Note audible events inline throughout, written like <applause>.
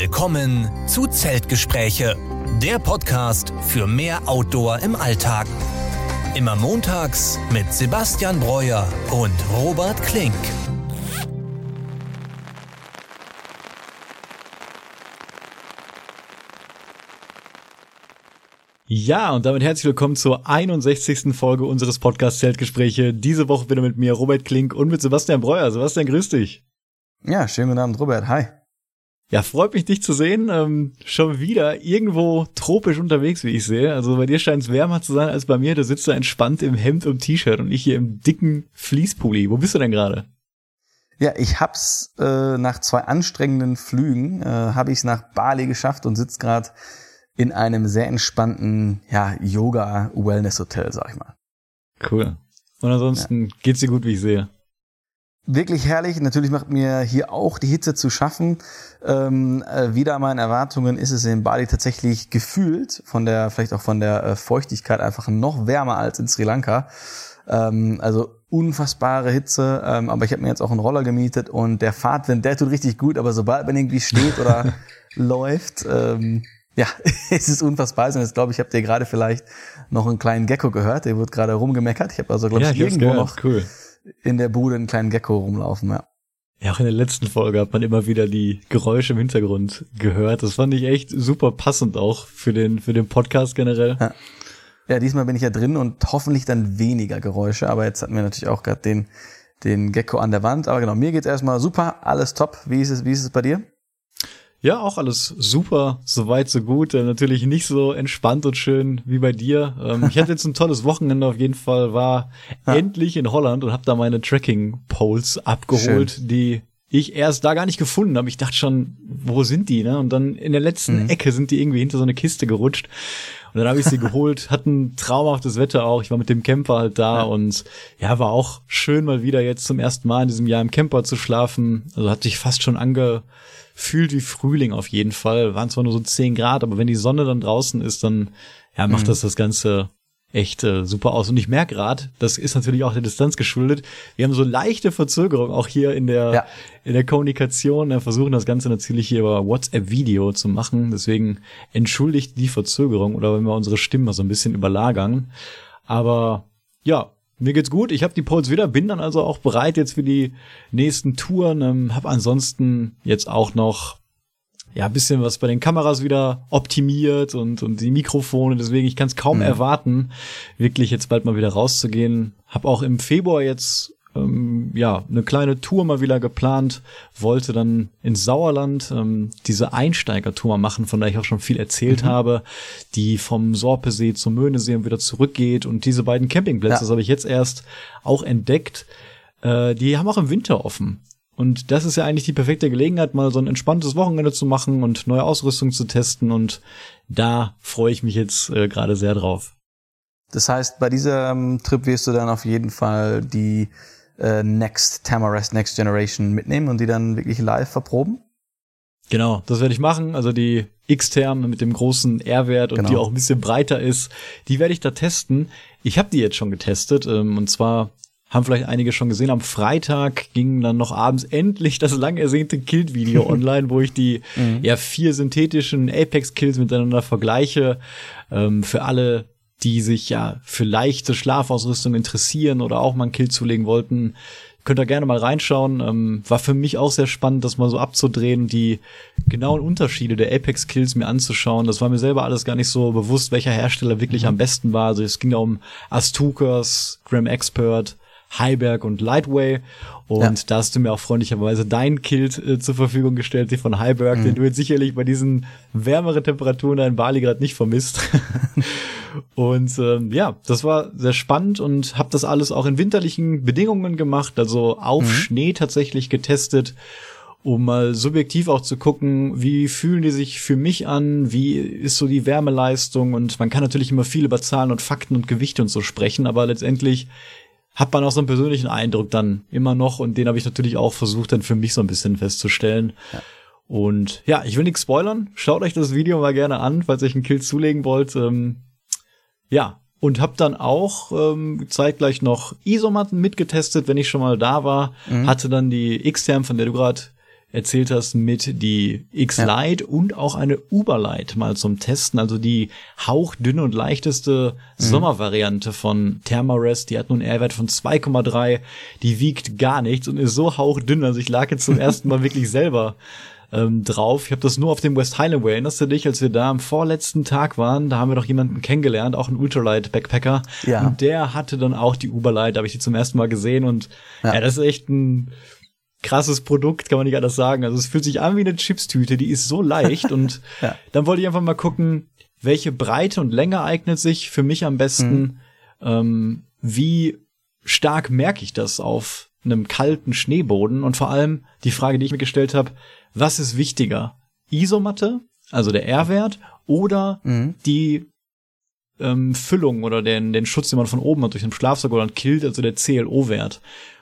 Willkommen zu Zeltgespräche, der Podcast für mehr Outdoor im Alltag. Immer montags mit Sebastian Breuer und Robert Klink. Ja, und damit herzlich willkommen zur 61. Folge unseres Podcasts Zeltgespräche. Diese Woche wieder mit mir, Robert Klink und mit Sebastian Breuer. Sebastian, grüß dich. Ja, schönen guten Abend, Robert. Hi. Ja, freut mich, dich zu sehen. Ähm, schon wieder irgendwo tropisch unterwegs, wie ich sehe. Also bei dir scheint es wärmer zu sein als bei mir. Du sitzt da entspannt im Hemd und T-Shirt und ich hier im dicken Fließpulli. Wo bist du denn gerade? Ja, ich hab's äh, nach zwei anstrengenden Flügen, äh, habe ich nach Bali geschafft und sitz gerade in einem sehr entspannten ja, Yoga-Wellness-Hotel, sag ich mal. Cool. Und ansonsten ja. geht's dir gut, wie ich sehe wirklich herrlich. Natürlich macht mir hier auch die Hitze zu schaffen. Ähm, äh, wieder meinen Erwartungen ist es in Bali tatsächlich gefühlt von der, vielleicht auch von der äh, Feuchtigkeit einfach noch wärmer als in Sri Lanka. Ähm, also unfassbare Hitze. Ähm, aber ich habe mir jetzt auch einen Roller gemietet und der Fahrtwind, der tut richtig gut. Aber sobald man irgendwie steht oder <laughs> läuft, ähm, ja, <laughs> es ist unfassbar. Und jetzt glaube ich, habt ihr gerade vielleicht noch einen kleinen Gecko gehört. Der wird gerade rumgemeckert. Ich habe also, glaube ja, ich, irgendwo noch cool in der Bude einen kleinen Gecko rumlaufen, ja. Ja, auch in der letzten Folge hat man immer wieder die Geräusche im Hintergrund gehört. Das fand ich echt super passend auch für den, für den Podcast generell. Ja. ja, diesmal bin ich ja drin und hoffentlich dann weniger Geräusche, aber jetzt hatten wir natürlich auch gerade den, den Gecko an der Wand. Aber genau, mir geht's erstmal super, alles top. Wie ist es, wie ist es bei dir? Ja, auch alles super, soweit so gut. Äh, natürlich nicht so entspannt und schön wie bei dir. Ähm, ich hatte jetzt ein tolles Wochenende auf jeden Fall, war ja. endlich in Holland und habe da meine Tracking Poles abgeholt, schön. die ich erst da gar nicht gefunden habe. Ich dachte schon, wo sind die? Ne? Und dann in der letzten mhm. Ecke sind die irgendwie hinter so eine Kiste gerutscht. Und dann habe ich sie geholt, hatten traumhaftes Wetter auch. Ich war mit dem Camper halt da ja. und ja, war auch schön mal wieder jetzt zum ersten Mal in diesem Jahr im Camper zu schlafen. Also hat sich fast schon ange fühlt wie Frühling auf jeden Fall. Waren zwar nur so 10 Grad, aber wenn die Sonne dann draußen ist, dann ja, macht mhm. das das Ganze echt äh, super aus. Und ich merke gerade, das ist natürlich auch der Distanz geschuldet. Wir haben so leichte Verzögerung auch hier in der ja. in der Kommunikation. Wir versuchen das Ganze natürlich hier über WhatsApp-Video zu machen. Deswegen entschuldigt die Verzögerung oder wenn wir unsere Stimmen mal so ein bisschen überlagern. Aber ja, mir geht's gut. Ich habe die Poles wieder, bin dann also auch bereit jetzt für die nächsten Touren. Ähm, habe ansonsten jetzt auch noch ja ein bisschen was bei den Kameras wieder optimiert und und die Mikrofone. Deswegen ich kann es kaum mhm. erwarten, wirklich jetzt bald mal wieder rauszugehen. Hab auch im Februar jetzt ähm, ja, eine kleine Tour mal wieder geplant, wollte dann ins Sauerland ähm, diese Einsteigertour machen, von der ich auch schon viel erzählt mhm. habe, die vom Sorpesee zum Möhnesee und wieder zurückgeht. Und diese beiden Campingplätze, ja. das habe ich jetzt erst auch entdeckt, äh, die haben auch im Winter offen. Und das ist ja eigentlich die perfekte Gelegenheit, mal so ein entspanntes Wochenende zu machen und neue Ausrüstung zu testen. Und da freue ich mich jetzt äh, gerade sehr drauf. Das heißt, bei diesem Trip wirst du dann auf jeden Fall die äh, Next Tamarest Next Generation mitnehmen und die dann wirklich live verproben? Genau, das werde ich machen. Also die X-Term mit dem großen R-Wert und genau. die auch ein bisschen breiter ist, die werde ich da testen. Ich habe die jetzt schon getestet ähm, und zwar haben vielleicht einige schon gesehen. Am Freitag ging dann noch abends endlich das lang ersehnte Kill-Video <laughs> online, wo ich die mhm. ja vier synthetischen Apex-Kills miteinander vergleiche. Ähm, für alle die sich ja für leichte Schlafausrüstung interessieren oder auch mal einen Kill zulegen wollten, könnt ihr gerne mal reinschauen. Ähm, war für mich auch sehr spannend, das mal so abzudrehen, die genauen Unterschiede der Apex-Kills mir anzuschauen. Das war mir selber alles gar nicht so bewusst, welcher Hersteller wirklich am besten war. Also es ging ja um Astukas, Gram Expert, Heiberg und Lightway. Und ja. da hast du mir auch freundlicherweise dein Kilt äh, zur Verfügung gestellt, die von Heiberg, mhm. den du jetzt sicherlich bei diesen wärmeren Temperaturen in Bali gerade nicht vermisst. <laughs> und ähm, ja, das war sehr spannend und habe das alles auch in winterlichen Bedingungen gemacht, also auf mhm. Schnee tatsächlich getestet um mal subjektiv auch zu gucken, wie fühlen die sich für mich an, wie ist so die Wärmeleistung und man kann natürlich immer viel über Zahlen und Fakten und Gewichte und so sprechen, aber letztendlich hat man auch so einen persönlichen Eindruck dann immer noch und den habe ich natürlich auch versucht dann für mich so ein bisschen festzustellen. Ja. Und ja, ich will nichts spoilern. Schaut euch das Video mal gerne an, falls ihr euch einen Kill zulegen wollt. Ähm, ja, und habe dann auch ähm, zeitgleich noch Isomatten mitgetestet, wenn ich schon mal da war. Mhm. Hatte dann die X-Term, von der du gerade erzählt hast, mit die X-Lite ja. und auch eine Uberlite mal zum Testen. Also die hauchdünne und leichteste mhm. Sommervariante von Thermarest. Die hat nun einen R-Wert von 2,3. Die wiegt gar nichts und ist so hauchdünn. Also ich lag jetzt zum ersten Mal <laughs> wirklich selber ähm, drauf. Ich habe das nur auf dem West Highlandway. Erinnerst du dich, als wir da am vorletzten Tag waren? Da haben wir doch jemanden kennengelernt, auch einen Ultralight-Backpacker. Ja. Und der hatte dann auch die Uberlight. Da habe ich die zum ersten Mal gesehen. Und ja, ja das ist echt ein krasses Produkt, kann man nicht anders sagen. Also es fühlt sich an wie eine Chipstüte, die ist so leicht <laughs> und ja. dann wollte ich einfach mal gucken, welche Breite und Länge eignet sich für mich am besten, mhm. ähm, wie stark merke ich das auf einem kalten Schneeboden und vor allem die Frage, die ich mir gestellt habe, was ist wichtiger? Isomatte, also der R-Wert, oder mhm. die ähm, Füllung oder den, den Schutz, den man von oben hat durch den Schlafsack oder ein Kilt, also der CLO-Wert.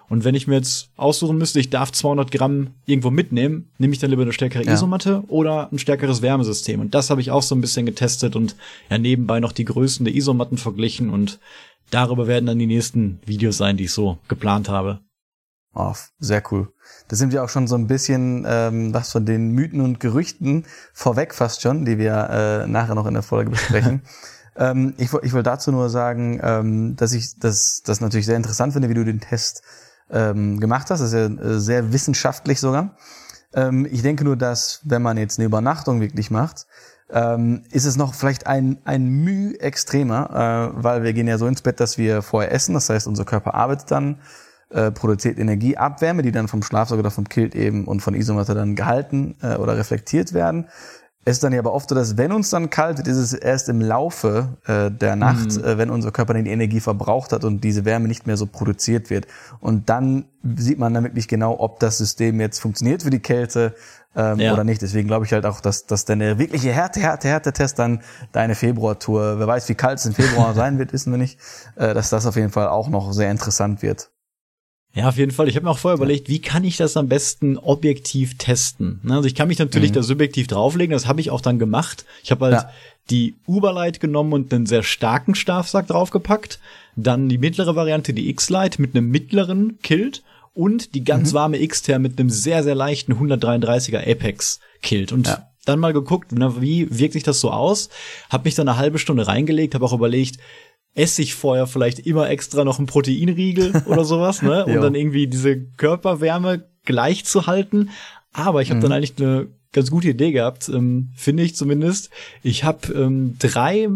Und wenn ich mir jetzt aussuchen müsste, ich darf 200 Gramm irgendwo mitnehmen, nehme ich dann lieber eine stärkere ja. Isomatte oder ein stärkeres Wärmesystem. Und das habe ich auch so ein bisschen getestet und ja nebenbei noch die Größen der Isomatten verglichen und darüber werden dann die nächsten Videos sein, die ich so geplant habe. Oh, sehr cool. Da sind wir auch schon so ein bisschen ähm, was von den Mythen und Gerüchten vorweg fast schon, die wir äh, nachher noch in der Folge besprechen. <laughs> ähm, ich, ich will dazu nur sagen, ähm, dass ich das, das natürlich sehr interessant finde, wie du den Test ähm, gemacht hast. Das ist ja äh, sehr wissenschaftlich sogar. Ähm, ich denke nur, dass wenn man jetzt eine Übernachtung wirklich macht, ähm, ist es noch vielleicht ein, ein Müh extremer, äh, weil wir gehen ja so ins Bett, dass wir vorher essen. Das heißt, unser Körper arbeitet dann, äh, produziert Energieabwärme, die dann vom Schlafsack oder vom Kilt eben und von Isomatte dann gehalten äh, oder reflektiert werden. Es ist dann ja aber oft so, dass wenn uns dann kalt wird, ist es erst im Laufe äh, der Nacht, mhm. äh, wenn unser Körper dann die Energie verbraucht hat und diese Wärme nicht mehr so produziert wird. Und dann sieht man dann wirklich genau, ob das System jetzt funktioniert für die Kälte ähm, ja. oder nicht. Deswegen glaube ich halt auch, dass, dass deine wirkliche Härte, Härte, Härte-Test dann deine Februartour, wer weiß, wie kalt es im Februar <laughs> sein wird, wissen wir nicht, äh, dass das auf jeden Fall auch noch sehr interessant wird. Ja, auf jeden Fall. Ich habe mir auch vorher überlegt, wie kann ich das am besten objektiv testen? Ne, also ich kann mich natürlich mhm. da subjektiv drauflegen, das habe ich auch dann gemacht. Ich habe halt ja. die Uberlight genommen und einen sehr starken Schlafsack draufgepackt, dann die mittlere Variante, die X-Light mit einem mittleren Kilt und die ganz mhm. warme X-Ter mit einem sehr, sehr leichten 133er Apex Kilt. Und ja. dann mal geguckt, na, wie wirkt sich das so aus? Hab mich dann eine halbe Stunde reingelegt, habe auch überlegt, esse ich vorher vielleicht immer extra noch einen Proteinriegel <laughs> oder sowas, ne? Um dann irgendwie diese Körperwärme gleich zu halten. Aber ich habe mhm. dann eigentlich eine ganz gute Idee gehabt, ähm, finde ich zumindest. Ich habe ähm, drei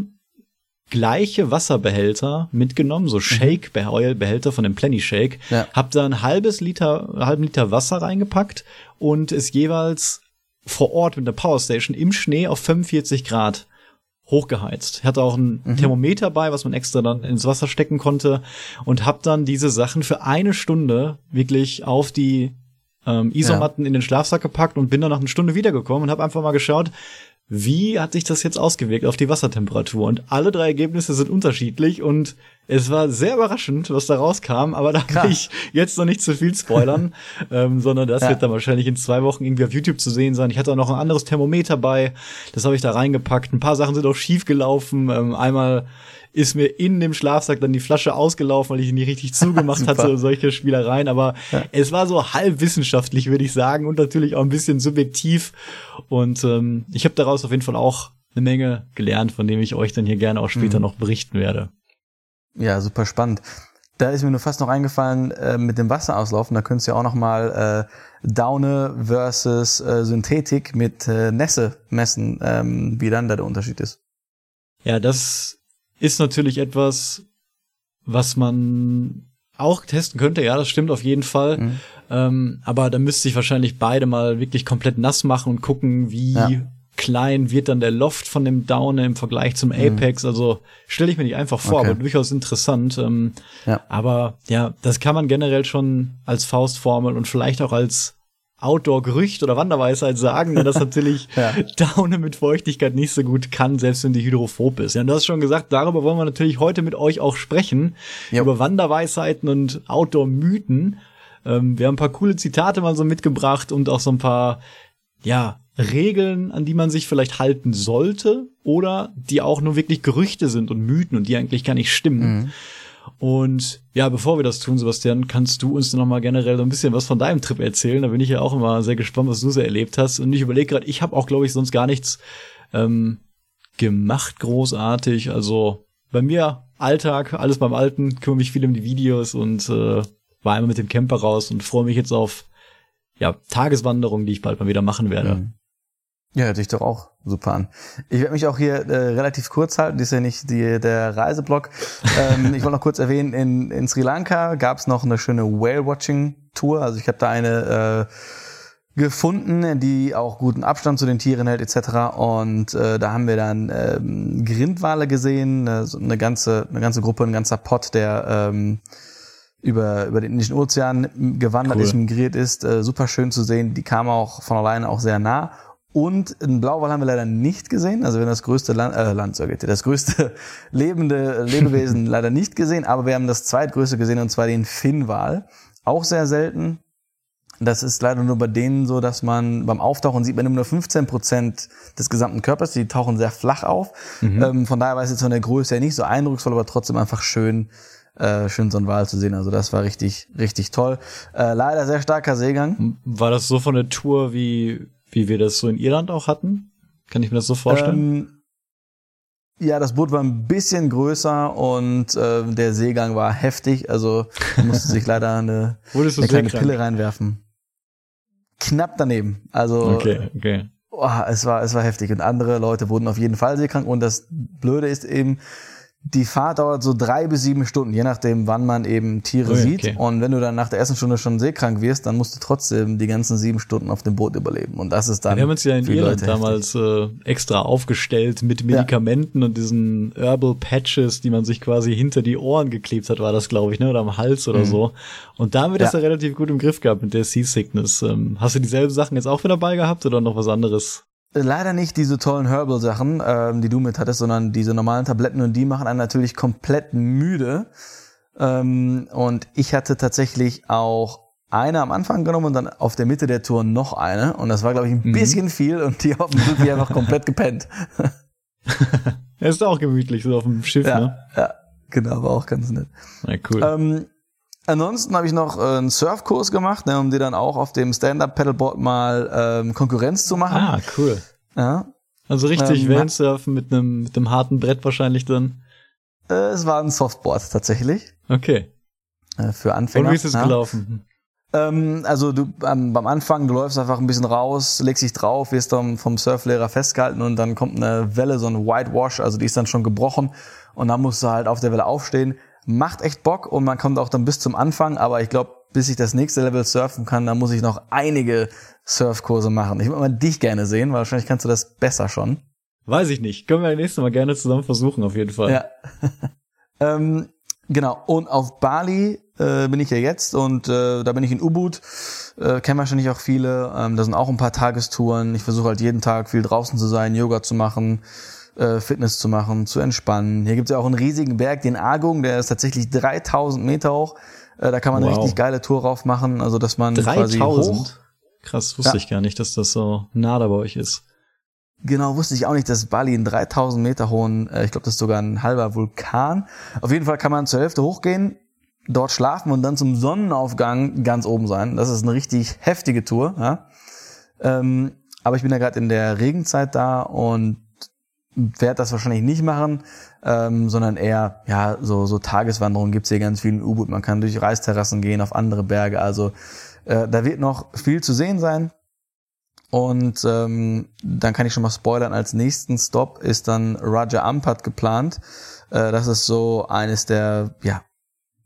gleiche Wasserbehälter mitgenommen, so mhm. Shake-Behälter von dem Plenty Shake. Ja. Hab da ein halbes Liter, halben Liter Wasser reingepackt und es jeweils vor Ort mit der Powerstation im Schnee auf 45 Grad hochgeheizt. Ich hatte auch ein mhm. Thermometer bei, was man extra dann ins Wasser stecken konnte und habe dann diese Sachen für eine Stunde wirklich auf die ähm, Isomatten ja. in den Schlafsack gepackt und bin dann nach einer Stunde wiedergekommen und habe einfach mal geschaut, wie hat sich das jetzt ausgewirkt auf die Wassertemperatur? Und alle drei Ergebnisse sind unterschiedlich und es war sehr überraschend, was da rauskam, aber da will ich jetzt noch nicht zu viel spoilern, <laughs> ähm, sondern das ja. wird dann wahrscheinlich in zwei Wochen irgendwie auf YouTube zu sehen sein. Ich hatte auch noch ein anderes Thermometer bei, das habe ich da reingepackt. Ein paar Sachen sind auch schief gelaufen. Ähm, einmal ist mir in dem Schlafsack dann die Flasche ausgelaufen, weil ich ihn nicht richtig zugemacht <laughs> hatte, solche Spielereien. Aber ja. es war so halb wissenschaftlich, würde ich sagen, und natürlich auch ein bisschen subjektiv. Und ähm, ich habe daraus auf jeden Fall auch eine Menge gelernt, von dem ich euch dann hier gerne auch später mhm. noch berichten werde. Ja, super spannend. Da ist mir nur fast noch eingefallen äh, mit dem Wasserauslaufen. Da könntest du ja auch noch mal äh, Daune versus äh, Synthetik mit äh, Nässe messen, ähm, wie dann da der Unterschied ist. Ja, das ist natürlich etwas, was man auch testen könnte. Ja, das stimmt auf jeden Fall. Mhm. Ähm, aber da müsste ich wahrscheinlich beide mal wirklich komplett nass machen und gucken, wie ja. klein wird dann der Loft von dem Downer im Vergleich zum mhm. Apex. Mhm. Also stelle ich mir nicht einfach vor, okay. aber durchaus interessant. Ähm, ja. Aber ja, das kann man generell schon als Faustformel und vielleicht auch als Outdoor-Gerücht oder Wanderweisheit sagen, dass natürlich <laughs> ja. Daune mit Feuchtigkeit nicht so gut kann, selbst wenn die hydrophob ist. Ja, und du hast schon gesagt, darüber wollen wir natürlich heute mit euch auch sprechen, jo. über Wanderweisheiten und Outdoor-Mythen. Ähm, wir haben ein paar coole Zitate mal so mitgebracht und auch so ein paar, ja, Regeln, an die man sich vielleicht halten sollte oder die auch nur wirklich Gerüchte sind und Mythen und die eigentlich gar nicht stimmen. Mhm. Und ja, bevor wir das tun, Sebastian, kannst du uns noch mal generell so ein bisschen was von deinem Trip erzählen? Da bin ich ja auch immer sehr gespannt, was du so erlebt hast. Und ich überlege gerade, ich habe auch, glaube ich, sonst gar nichts ähm, gemacht, großartig. Also bei mir Alltag, alles beim Alten, kümmere mich viel um die Videos und äh, war einmal mit dem Camper raus und freue mich jetzt auf ja, Tageswanderung, die ich bald mal wieder machen werde. Mhm. Ja, hört sich doch auch super an. Ich werde mich auch hier äh, relativ kurz halten, das ist ja nicht die, der Reiseblock. ähm, ich wollte noch kurz erwähnen, in, in Sri Lanka gab es noch eine schöne Whale-Watching-Tour. Also ich habe da eine äh, gefunden, die auch guten Abstand zu den Tieren hält etc. Und äh, da haben wir dann ähm, Grindwale gesehen, eine, äh, eine ganze eine ganze Gruppe, ein ganzer Pott, der ähm, über, über den Indischen Ozean gewandert cool. ist, migriert ist. Äh, super schön zu sehen. Die kamen auch von alleine auch sehr nah. Und einen Blauwal haben wir leider nicht gesehen. Also wir haben das größte Land, äh, Land sag ich, das größte <laughs> lebende Lebewesen <laughs> leider nicht gesehen. Aber wir haben das zweitgrößte gesehen und zwar den Finnwal. Auch sehr selten. Das ist leider nur bei denen so, dass man beim Auftauchen sieht man nur 15 Prozent des gesamten Körpers. Die tauchen sehr flach auf. Mhm. Ähm, von daher war es jetzt von der Größe ja nicht so eindrucksvoll, aber trotzdem einfach schön, äh, schön so ein Wal zu sehen. Also das war richtig, richtig toll. Äh, leider sehr starker Seegang. War das so von der Tour wie, wie wir das so in Irland auch hatten? Kann ich mir das so vorstellen? Ähm, ja, das Boot war ein bisschen größer und äh, der Seegang war heftig. Also musste sich leider eine, <laughs> eine kleine Pille reinwerfen. Knapp daneben. Also okay, okay. Oh, es war es war heftig und andere Leute wurden auf jeden Fall seekrank und das Blöde ist eben, die Fahrt dauert so drei bis sieben Stunden, je nachdem, wann man eben Tiere oh, okay. sieht. Und wenn du dann nach der ersten Stunde schon seekrank wirst, dann musst du trotzdem die ganzen sieben Stunden auf dem Boot überleben. Und das ist dann. Wir haben uns ja in Irland damals äh, extra aufgestellt mit Medikamenten ja. und diesen Herbal Patches, die man sich quasi hinter die Ohren geklebt hat, war das, glaube ich, ne? Oder am Hals oder mhm. so. Und da haben wir das ja. ja relativ gut im Griff gehabt mit der Seasickness. Ähm, hast du dieselben Sachen jetzt auch wieder dabei gehabt oder noch was anderes? Leider nicht diese tollen Herbal-Sachen, ähm, die du mit hattest, sondern diese normalen Tabletten und die machen einen natürlich komplett müde. Ähm, und ich hatte tatsächlich auch eine am Anfang genommen und dann auf der Mitte der Tour noch eine. Und das war, glaube ich, ein mhm. bisschen viel und die auf dem einfach komplett gepennt. <laughs> Ist auch gemütlich, so auf dem Schiff, ja, ne? Ja, genau, war auch ganz nett. Ja, cool. Ähm, Ansonsten habe ich noch äh, einen Surfkurs gemacht, ne, um dir dann auch auf dem Stand-Up-Paddleboard mal ähm, Konkurrenz zu machen. Ah, cool. Ja. Also richtig ähm, Wellensurfen mit einem mit einem harten Brett wahrscheinlich dann. Äh, es war ein Softboard tatsächlich. Okay. Äh, für Anfänger. Und wie ist es ja. gelaufen? Ähm, also du ähm, beim Anfang, du läufst einfach ein bisschen raus, legst dich drauf, wirst dann vom Surflehrer festgehalten und dann kommt eine Welle, so ein Whitewash, also die ist dann schon gebrochen und dann musst du halt auf der Welle aufstehen macht echt Bock und man kommt auch dann bis zum Anfang, aber ich glaube, bis ich das nächste Level surfen kann, da muss ich noch einige Surfkurse machen. Ich würde mal dich gerne sehen, weil wahrscheinlich kannst du das besser schon. Weiß ich nicht. Können wir das nächste Mal gerne zusammen versuchen, auf jeden Fall. Ja. <laughs> ähm, genau. Und auf Bali äh, bin ich ja jetzt und äh, da bin ich in Ubud. Äh, kennen wahrscheinlich auch viele. Ähm, da sind auch ein paar Tagestouren. Ich versuche halt jeden Tag viel draußen zu sein, Yoga zu machen äh, Fitness zu machen, zu entspannen. Hier gibt es ja auch einen riesigen Berg, den Agung, der ist tatsächlich 3000 Meter hoch. Äh, da kann man wow. eine richtig geile Tour rauf machen, also dass man 3000? quasi hoch. Krass, wusste ja. ich gar nicht, dass das so nah da bei euch ist. Genau, wusste ich auch nicht, dass Bali einen 3000 Meter hohen, äh, ich glaube, das ist sogar ein halber Vulkan. Auf jeden Fall kann man zur Hälfte hochgehen, dort schlafen und dann zum Sonnenaufgang ganz oben sein. Das ist eine richtig heftige Tour. Ja? Ähm, aber ich bin ja gerade in der Regenzeit da und werde das wahrscheinlich nicht machen, ähm, sondern eher, ja, so, so Tageswanderungen gibt's hier ganz viel in U-Boot. Man kann durch Reisterrassen gehen, auf andere Berge. Also äh, da wird noch viel zu sehen sein. Und ähm, dann kann ich schon mal spoilern, als nächsten Stop ist dann Raja Ampat geplant. Äh, das ist so eines der ja,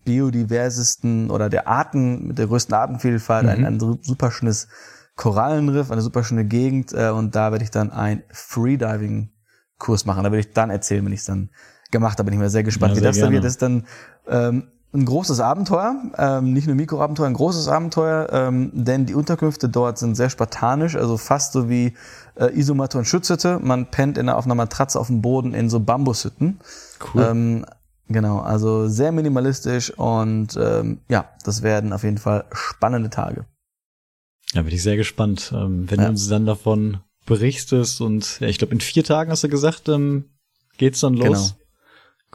biodiversesten oder der Arten mit der größten Artenvielfalt, mhm. ein, ein super schönes Korallenriff, eine super schöne Gegend. Äh, und da werde ich dann ein Freediving Kurs machen. Da würde ich dann erzählen, wenn ich es dann gemacht habe. Bin ich mal sehr gespannt, ja, wie das dann wird. Das ist dann ähm, ein großes Abenteuer, ähm, nicht nur Mikroabenteuer, ein großes Abenteuer, ähm, denn die Unterkünfte dort sind sehr spartanisch, also fast so wie äh, Isomatte und Schutzhütte. Man pennt in, auf einer Matratze auf dem Boden in so Bambushütten. Cool. Ähm, genau, also sehr minimalistisch und ähm, ja, das werden auf jeden Fall spannende Tage. Ja, bin ich sehr gespannt, ähm, wenn ja. du uns dann davon berichtest und ja, ich glaube in vier Tagen hast du gesagt, ähm, geht's dann los. Genau.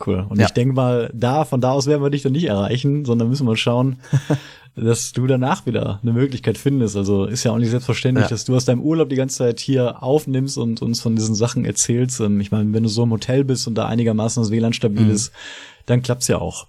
Cool. Und Ja. ich denke mal, da, von da aus werden wir dich dann nicht erreichen, sondern müssen wir schauen, <laughs> dass du danach wieder eine Möglichkeit findest. Also ist ja auch nicht selbstverständlich, Ja. dass du aus deinem Urlaub die ganze Zeit hier aufnimmst und uns von diesen Sachen erzählst. Ähm, Ich meine, wenn du so im Hotel bist und da einigermaßen das WLAN stabil Mhm. ist, dann klappt's ja auch.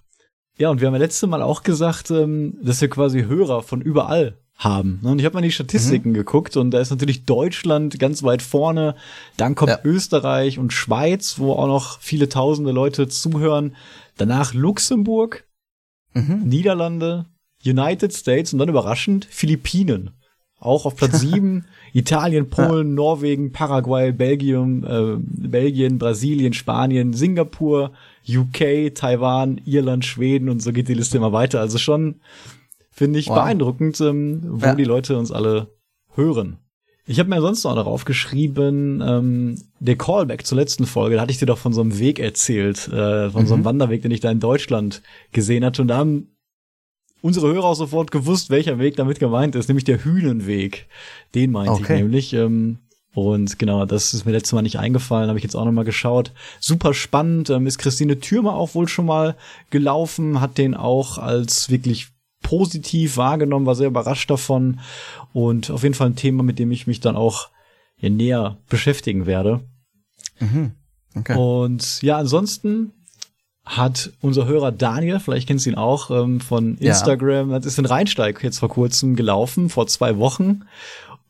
Ja, und wir haben ja letzte Mal auch gesagt, ähm, dass wir quasi Hörer von überall haben. ne? Und ich habe mal in die Statistiken Mhm. geguckt und da ist natürlich Deutschland ganz weit vorne. Dann kommt Ja. Österreich und Schweiz, wo auch noch viele tausende Leute zuhören. Danach Luxemburg, Mhm. Niederlande, United States und dann überraschend Philippinen. Auch auf Platz <laughs> sieben Italien, Polen, Norwegen, Paraguay, Belgien, äh, Belgien, Brasilien, Spanien, Singapur, UK, Taiwan, Irland, Schweden und so geht die Liste immer weiter. Also schon, finde ich, Wow. beeindruckend, ähm, wo Ja. die Leute uns alle hören. Ich habe mir sonst noch darauf geschrieben, ähm, der Callback zur letzten Folge, da hatte ich dir doch von so einem Weg erzählt, äh, von so einem Mhm. Wanderweg, den ich da in Deutschland gesehen hatte. Und da haben unsere Hörer auch sofort gewusst, welcher Weg damit gemeint ist, nämlich der Hühnenweg. Den meinte ich Okay. nämlich. Ähm, und genau, das ist mir letztes Mal nicht eingefallen, habe ich jetzt auch noch mal geschaut. Super spannend, ähm, ist Christine Thürmer auch wohl schon mal gelaufen, hat den auch als wirklich positiv wahrgenommen, war sehr überrascht davon und auf jeden Fall ein Thema, mit dem ich mich dann auch ja, näher beschäftigen werde. Mhm. Okay. Und ja, ansonsten hat unser Hörer Daniel, vielleicht kennst du ihn auch ähm, von Ja. Instagram, das ist in Rheinsteig jetzt vor kurzem gelaufen, vor zwei Wochen.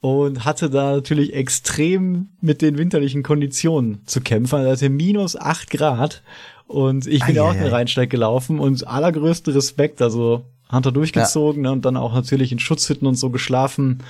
Und hatte da natürlich extrem mit den winterlichen Konditionen zu kämpfen. Er hatte minus acht Grad. Und ich bin ja auch in Eieiei. Rheinsteig gelaufen und allergrößte Respekt. Also hat er durchgezogen ne, und dann auch natürlich in Schutzhütten und so geschlafen.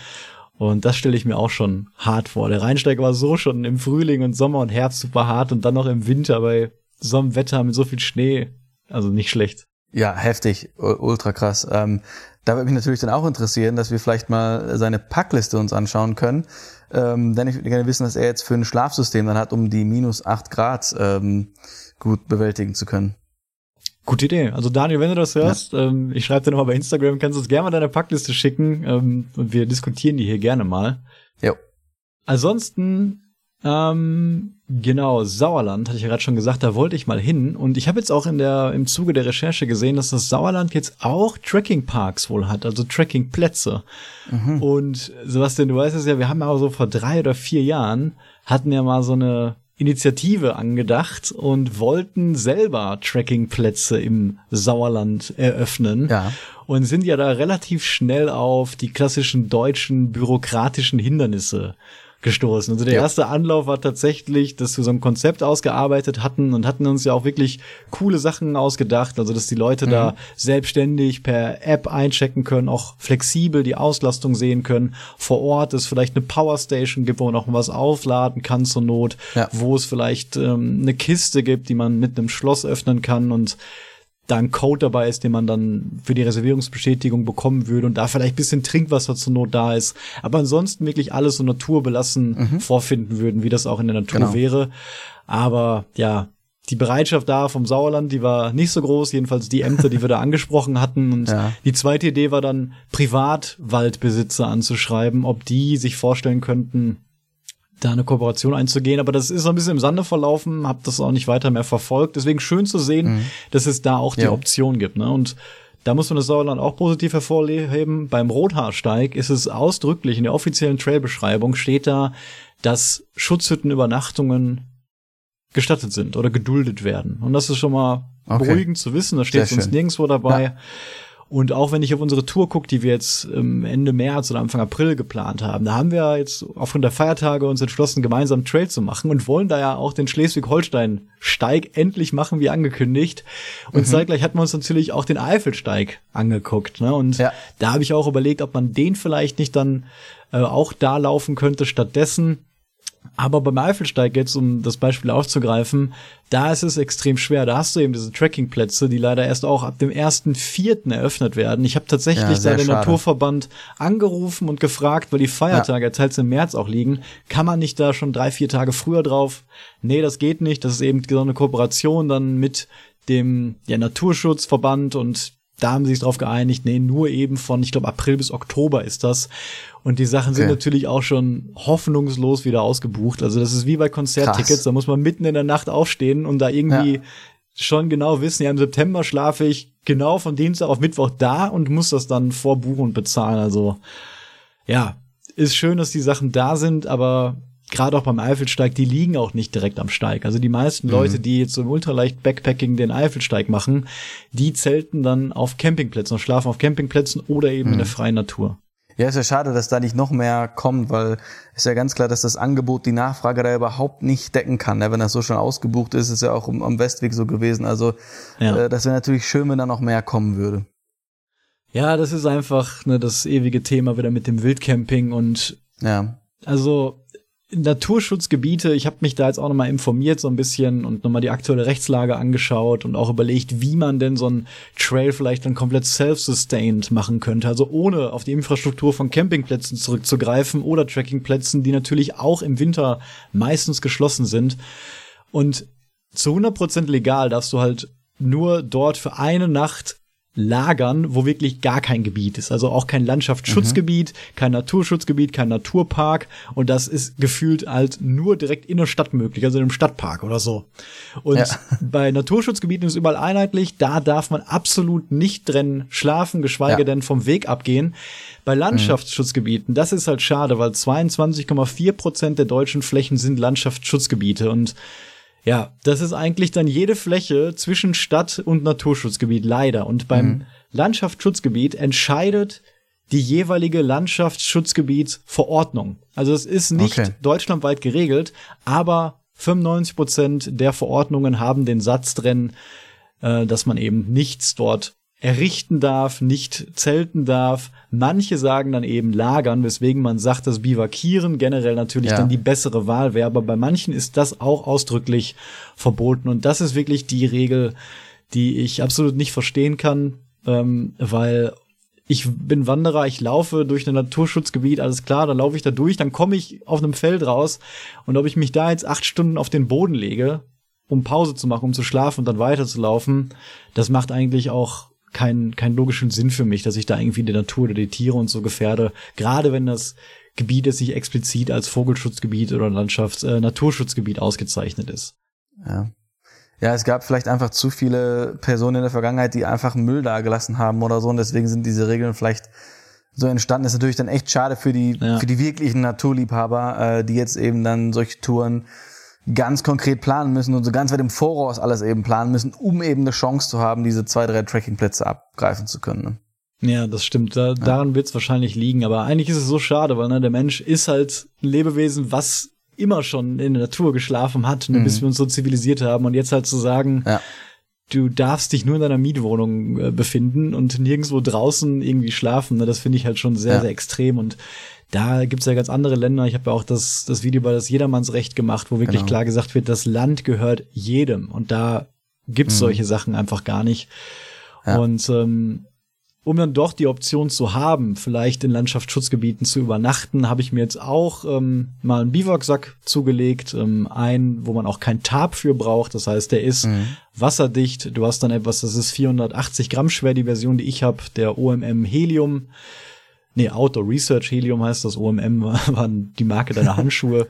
Und das stelle ich mir auch schon hart vor. Der Rheinsteig war so schon im Frühling und Sommer und Herbst super hart und dann noch im Winter bei so einem Wetter mit so viel Schnee. Also nicht schlecht. Ja, heftig, ultra krass. Ähm, da würde mich natürlich dann auch interessieren, dass wir vielleicht mal seine Packliste uns anschauen können. Ähm, denn ich würde gerne wissen, was er jetzt für ein Schlafsystem dann hat, um die minus acht Grad ähm, gut bewältigen zu können. Gute Idee. Also Daniel, wenn du das hörst, ähm, ich schreibe dir nochmal bei Instagram, kannst du uns gerne mal deine Packliste schicken ähm, und wir diskutieren die hier gerne mal. Jo. Ansonsten, ähm, genau, Sauerland, hatte ich ja gerade schon gesagt, da wollte ich mal hin. Und ich habe jetzt auch in der, im Zuge der Recherche gesehen, dass das Sauerland jetzt auch Trekkingparks wohl hat, also Trekkingplätze. Und Sebastian, du weißt es ja, wir haben ja auch so vor drei oder vier Jahren hatten ja mal so eine Initiative angedacht und wollten selber Trekkingplätze im Sauerland eröffnen Ja. und sind ja da relativ schnell auf die klassischen deutschen bürokratischen Hindernisse gestoßen. Also der Ja. erste Anlauf war tatsächlich, dass wir so ein Konzept ausgearbeitet hatten und hatten uns ja auch wirklich coole Sachen ausgedacht, also dass die Leute da selbstständig per App einchecken können, auch flexibel die Auslastung sehen können. Vor Ort es vielleicht eine Powerstation gibt, wo man auch was aufladen kann zur Not, Ja. wo es vielleicht ähm, eine Kiste gibt, die man mit einem Schloss öffnen kann und da ein Code dabei ist, den man dann für die Reservierungsbestätigung bekommen würde und da vielleicht bisschen Trinkwasser zur Not da ist. Aber ansonsten wirklich alles so naturbelassen vorfinden würden, wie das auch in der Natur Genau. wäre. Aber ja, die Bereitschaft da vom Sauerland, die war nicht so groß, jedenfalls die Ämter, die wir da <laughs> angesprochen hatten. Und Ja. die zweite Idee war dann, Privatwaldbesitzer anzuschreiben, ob die sich vorstellen könnten, da eine Kooperation einzugehen, aber das ist so ein bisschen im Sande verlaufen, habe das auch nicht weiter mehr verfolgt. Deswegen schön zu sehen, dass es da auch die Ja. Option gibt. Ne? Und da muss man das Sauerland auch positiv hervorheben. Beim Rothaarsteig ist es ausdrücklich in der offiziellen Trailbeschreibung steht da, dass Schutzhüttenübernachtungen gestattet sind oder geduldet werden. Und das ist schon mal Okay. beruhigend zu wissen. Da steht sonst nirgendwo dabei. Ja. Und auch wenn ich auf unsere Tour gucke, die wir jetzt ähm, Ende März oder Anfang April geplant haben, da haben wir jetzt aufgrund der Feiertage uns entschlossen, gemeinsam einen Trail zu machen und wollen da ja auch den Schleswig-Holstein-Steig endlich machen, wie angekündigt. Mhm. Und zeitgleich hatten wir uns natürlich auch den Eifelsteig angeguckt. Ne? Und Ja. da habe ich auch überlegt, ob man den vielleicht nicht dann äh, auch da laufen könnte stattdessen. Aber beim Eifelsteig jetzt, um das Beispiel aufzugreifen, da ist es extrem schwer. Da hast du eben diese Trekkingplätze, die leider erst auch ab dem 1.4. eröffnet werden. Ich habe tatsächlich Ja, da den schade. Naturverband angerufen und gefragt, weil die Feiertage ja. teils im März auch liegen, kann man nicht da schon drei, vier Tage früher drauf? Nee, das geht nicht. Das ist eben so eine Kooperation dann mit dem ja, Naturschutzverband und da haben sie sich darauf geeinigt, nee, nur eben von, ich glaube, April bis Oktober ist das. Und die Sachen sind Okay. natürlich auch schon hoffnungslos wieder ausgebucht. Also das ist wie bei Konzerttickets, Krass. da muss man mitten in der Nacht aufstehen und da irgendwie Ja. schon genau wissen, ja, im September schlafe ich genau von Dienstag auf Mittwoch da und muss das dann vorbuchen und bezahlen. Also ja, ist schön, dass die Sachen da sind, aber gerade auch beim Eifelsteig, die liegen auch nicht direkt am Steig. Also die meisten mhm. Leute, die jetzt so im Ultraleicht Backpacking den Eifelsteig machen, die zelten dann auf Campingplätzen und schlafen auf Campingplätzen oder eben mhm. in der freien Natur. Ja, ist ja schade, dass da nicht noch mehr kommt, weil ist ja ganz klar, dass das Angebot die Nachfrage da überhaupt nicht decken kann. Ne? Wenn das so schon ausgebucht ist, ist ja auch am Westweg so gewesen. Also ja. äh, das wäre natürlich schön, wenn da noch mehr kommen würde. Ja, das ist einfach ne, das ewige Thema wieder mit dem Wildcamping und ja. also Naturschutzgebiete, ich habe mich da jetzt auch nochmal informiert so ein bisschen und nochmal die aktuelle Rechtslage angeschaut und auch überlegt, wie man denn so ein Trail vielleicht dann komplett self-sustained machen könnte. Also ohne auf die Infrastruktur von Campingplätzen zurückzugreifen oder Trekkingplätzen, die natürlich auch im Winter meistens geschlossen sind. Und zu 100% legal darfst du halt nur dort für eine Nacht lagern, wo wirklich gar kein Gebiet ist. Also auch kein Landschaftsschutzgebiet, mhm. kein Naturschutzgebiet, kein Naturpark. Und das ist gefühlt halt nur direkt in der Stadt möglich, also in einem Stadtpark oder so. Und ja. <laughs> bei Naturschutzgebieten ist überall einheitlich. Da darf man absolut nicht drin schlafen, geschweige ja. denn vom Weg abgehen. Bei Landschaftsschutzgebieten, das ist halt schade, weil 22,4 Prozent der deutschen Flächen sind Landschaftsschutzgebiete und ja, das ist eigentlich dann jede Fläche zwischen Stadt und Naturschutzgebiet, leider. Und beim mhm. Landschaftsschutzgebiet entscheidet die jeweilige Landschaftsschutzgebietsverordnung. Also es ist nicht okay. deutschlandweit geregelt, aber 95 Prozent der Verordnungen haben den Satz drin, äh, dass man eben nichts dort errichten darf, nicht zelten darf. Manche sagen dann eben lagern, weswegen man sagt, dass Bivakieren generell natürlich ja. dann die bessere Wahl wäre. Aber bei manchen ist das auch ausdrücklich verboten. Und das ist wirklich die Regel, die ich absolut nicht verstehen kann, ähm, weil ich bin Wanderer, ich laufe durch ein Naturschutzgebiet, alles klar, dann laufe ich da durch, dann komme ich auf einem Feld raus und ob ich mich da jetzt acht Stunden auf den Boden lege, um Pause zu machen, um zu schlafen und dann weiterzulaufen, das macht eigentlich auch keinen keinen logischen Sinn für mich, dass ich da irgendwie die Natur oder die Tiere und so gefährde. Gerade wenn das Gebiet jetzt nicht explizit als Vogelschutzgebiet oder Landschafts-, äh, Naturschutzgebiet ausgezeichnet ist. Ja. Ja, es gab vielleicht einfach zu viele Personen in der Vergangenheit, die einfach Müll da gelassen haben oder so und deswegen sind diese Regeln vielleicht so entstanden. Das ist natürlich dann echt schade für die, ja. für die wirklichen Naturliebhaber, äh, die jetzt eben dann solche Touren ganz konkret planen müssen und so ganz weit im Voraus alles eben planen müssen, um eben eine Chance zu haben, diese zwei, drei Trackingplätze abgreifen zu können. Ne? Ja, das stimmt. Da, ja. Daran wird es wahrscheinlich liegen. Aber eigentlich ist es so schade, weil ne, der Mensch ist halt ein Lebewesen, was immer schon in der Natur geschlafen hat, ne, mhm. bis wir uns so zivilisiert haben. Und jetzt halt zu sagen, ja. du darfst dich nur in deiner Mietwohnung äh, befinden und nirgendwo draußen irgendwie schlafen, ne, das finde ich halt schon sehr, ja. sehr extrem. Und da gibt's ja ganz andere Länder. Ich habe ja auch das, das Video über das Jedermannsrecht gemacht, wo wirklich genau. klar gesagt wird, das Land gehört jedem. Und da gibt's mhm. solche Sachen einfach gar nicht. Ja. Und ähm, um dann doch die Option zu haben, vielleicht in Landschaftsschutzgebieten zu übernachten, habe ich mir jetzt auch ähm, mal einen Biwaksack zugelegt, ähm, einen, wo man auch kein Tarp für braucht. Das heißt, der ist mhm. wasserdicht. Du hast dann etwas, das ist 480 Gramm schwer, die Version, die ich habe, der OMM Helium nee, Outdoor Research Helium heißt das, OMM <laughs> waren die Marke deiner <laughs> Handschuhe.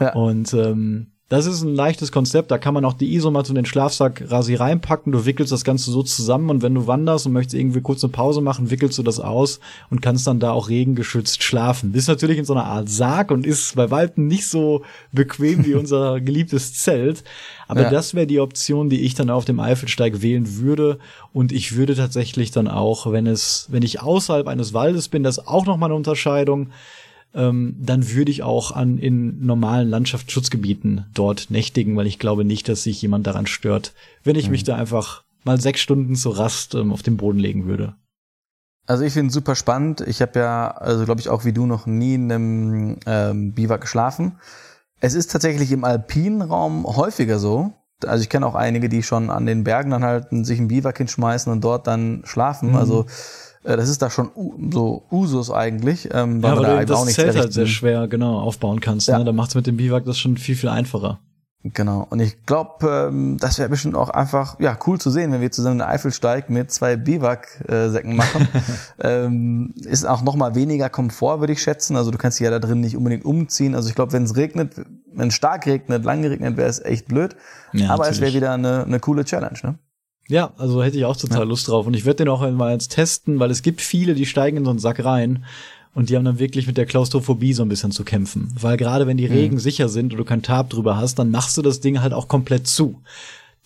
ja. Und ähm, das ist ein leichtes Konzept, da kann man auch die Isomatte und den Schlafsack rasi reinpacken, du wickelst das Ganze so zusammen und wenn du wanderst und möchtest irgendwie kurz eine Pause machen, wickelst du das aus und kannst dann da auch regengeschützt schlafen. Ist natürlich in so einer Art Sarg und ist bei Weitem nicht so bequem wie <laughs> unser geliebtes Zelt, aber ja. das wäre die Option, die ich dann auf dem Eifelsteig wählen würde und ich würde tatsächlich dann auch, wenn es, wenn ich außerhalb eines Waldes bin, das ist auch noch mal eine Unterscheidung, ähm, dann würde ich auch an in normalen Landschaftsschutzgebieten dort nächtigen, weil ich glaube nicht, dass sich jemand daran stört, wenn ich mhm. mich da einfach mal sechs Stunden zur Rast ähm, auf den Boden legen würde. Also ich finde es super spannend. Ich habe ja, also glaube ich auch wie du noch nie in einem ähm, Biwak geschlafen. Es ist tatsächlich im alpinen Raum häufiger so. Also ich kenne auch einige, die schon an den Bergen dann halt sich ein Biwak hinschmeißen und dort dann schlafen. Mhm. Also das ist da schon so Usus eigentlich. Ähm, weil ja, weil du da das Zelt halt sehr schwer genau aufbauen kannst. Ja. Ne? Da macht's mit dem Biwak das schon viel, viel einfacher. Genau. Und ich glaube, ähm, das wäre bestimmt auch einfach ja cool zu sehen, wenn wir zusammen eine Eifelsteig mit zwei Biwak-Säcken machen. <laughs> ähm, ist auch noch mal weniger Komfort, würde ich schätzen. Also du kannst dich ja da drin nicht unbedingt umziehen. Also ich glaube, wenn es regnet, wenn es stark regnet, lang geregnet, wäre es echt blöd. Ja, Aber es natürlich. wäre wieder eine, eine coole Challenge, ne? Ja, also hätte ich auch total Lust drauf. Und ich werde den auch mal jetzt testen, weil es gibt viele, die steigen in so einen Sack rein und die haben dann wirklich mit der Klaustrophobie so ein bisschen zu kämpfen. Weil gerade wenn die Regen sicher sind und du kein Tarp drüber hast, dann machst du das Ding halt auch komplett zu.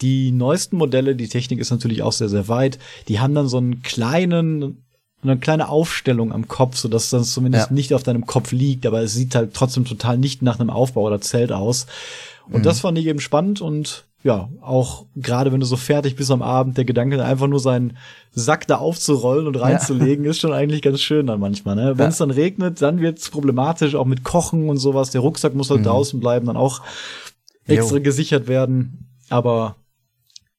Die neuesten Modelle, die Technik ist natürlich auch sehr, sehr weit, die haben dann so einen kleinen, eine kleine Aufstellung am Kopf, sodass das zumindest Ja. nicht auf deinem Kopf liegt, aber es sieht halt trotzdem total nicht nach einem Aufbau oder Zelt aus. Und das fand ich eben spannend und ja, auch gerade wenn du so fertig bist am Abend, der Gedanke, einfach nur seinen Sack da aufzurollen und reinzulegen, ist schon eigentlich ganz schön dann manchmal. Ne? Wenn es dann regnet, dann wird's problematisch, auch mit Kochen und sowas. Der Rucksack muss halt draußen bleiben, dann auch extra Jo. gesichert werden. Aber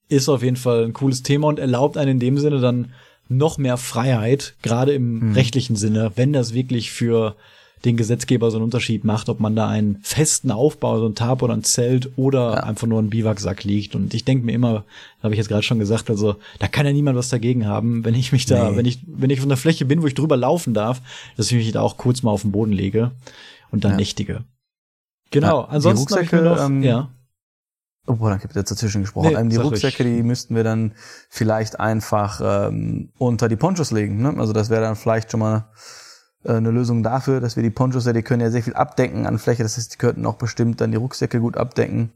ist auf jeden Fall ein cooles Thema und erlaubt einen in dem Sinne dann noch mehr Freiheit, gerade im rechtlichen Sinne, wenn das wirklich für den Gesetzgeber so einen Unterschied macht, ob man da einen festen Aufbau, so ein Tarp oder ein Zelt oder einfach nur ein Biwaksack liegt. Und ich denke mir immer, habe ich jetzt gerade schon gesagt, also da kann ja niemand was dagegen haben, wenn ich mich da, Nee. wenn ich, wenn ich von der Fläche bin, wo ich drüber laufen darf, dass ich mich da auch kurz mal auf den Boden lege und dann Ja. nächtige. Genau, Ja, die ansonsten ich mir Rucksäcke, noch, ähm, ja. Oh, danke, ich habe jetzt dazwischen gesprochen. Nee, ähm, die Rucksäcke, ruhig. die müssten wir dann vielleicht einfach ähm, unter die Ponchos legen. Ne? Also das wäre dann vielleicht schon mal eine Lösung dafür, dass wir die Ponchos, ja, die können ja sehr viel abdecken an Fläche. Das heißt, die könnten auch bestimmt dann die Rucksäcke gut abdecken.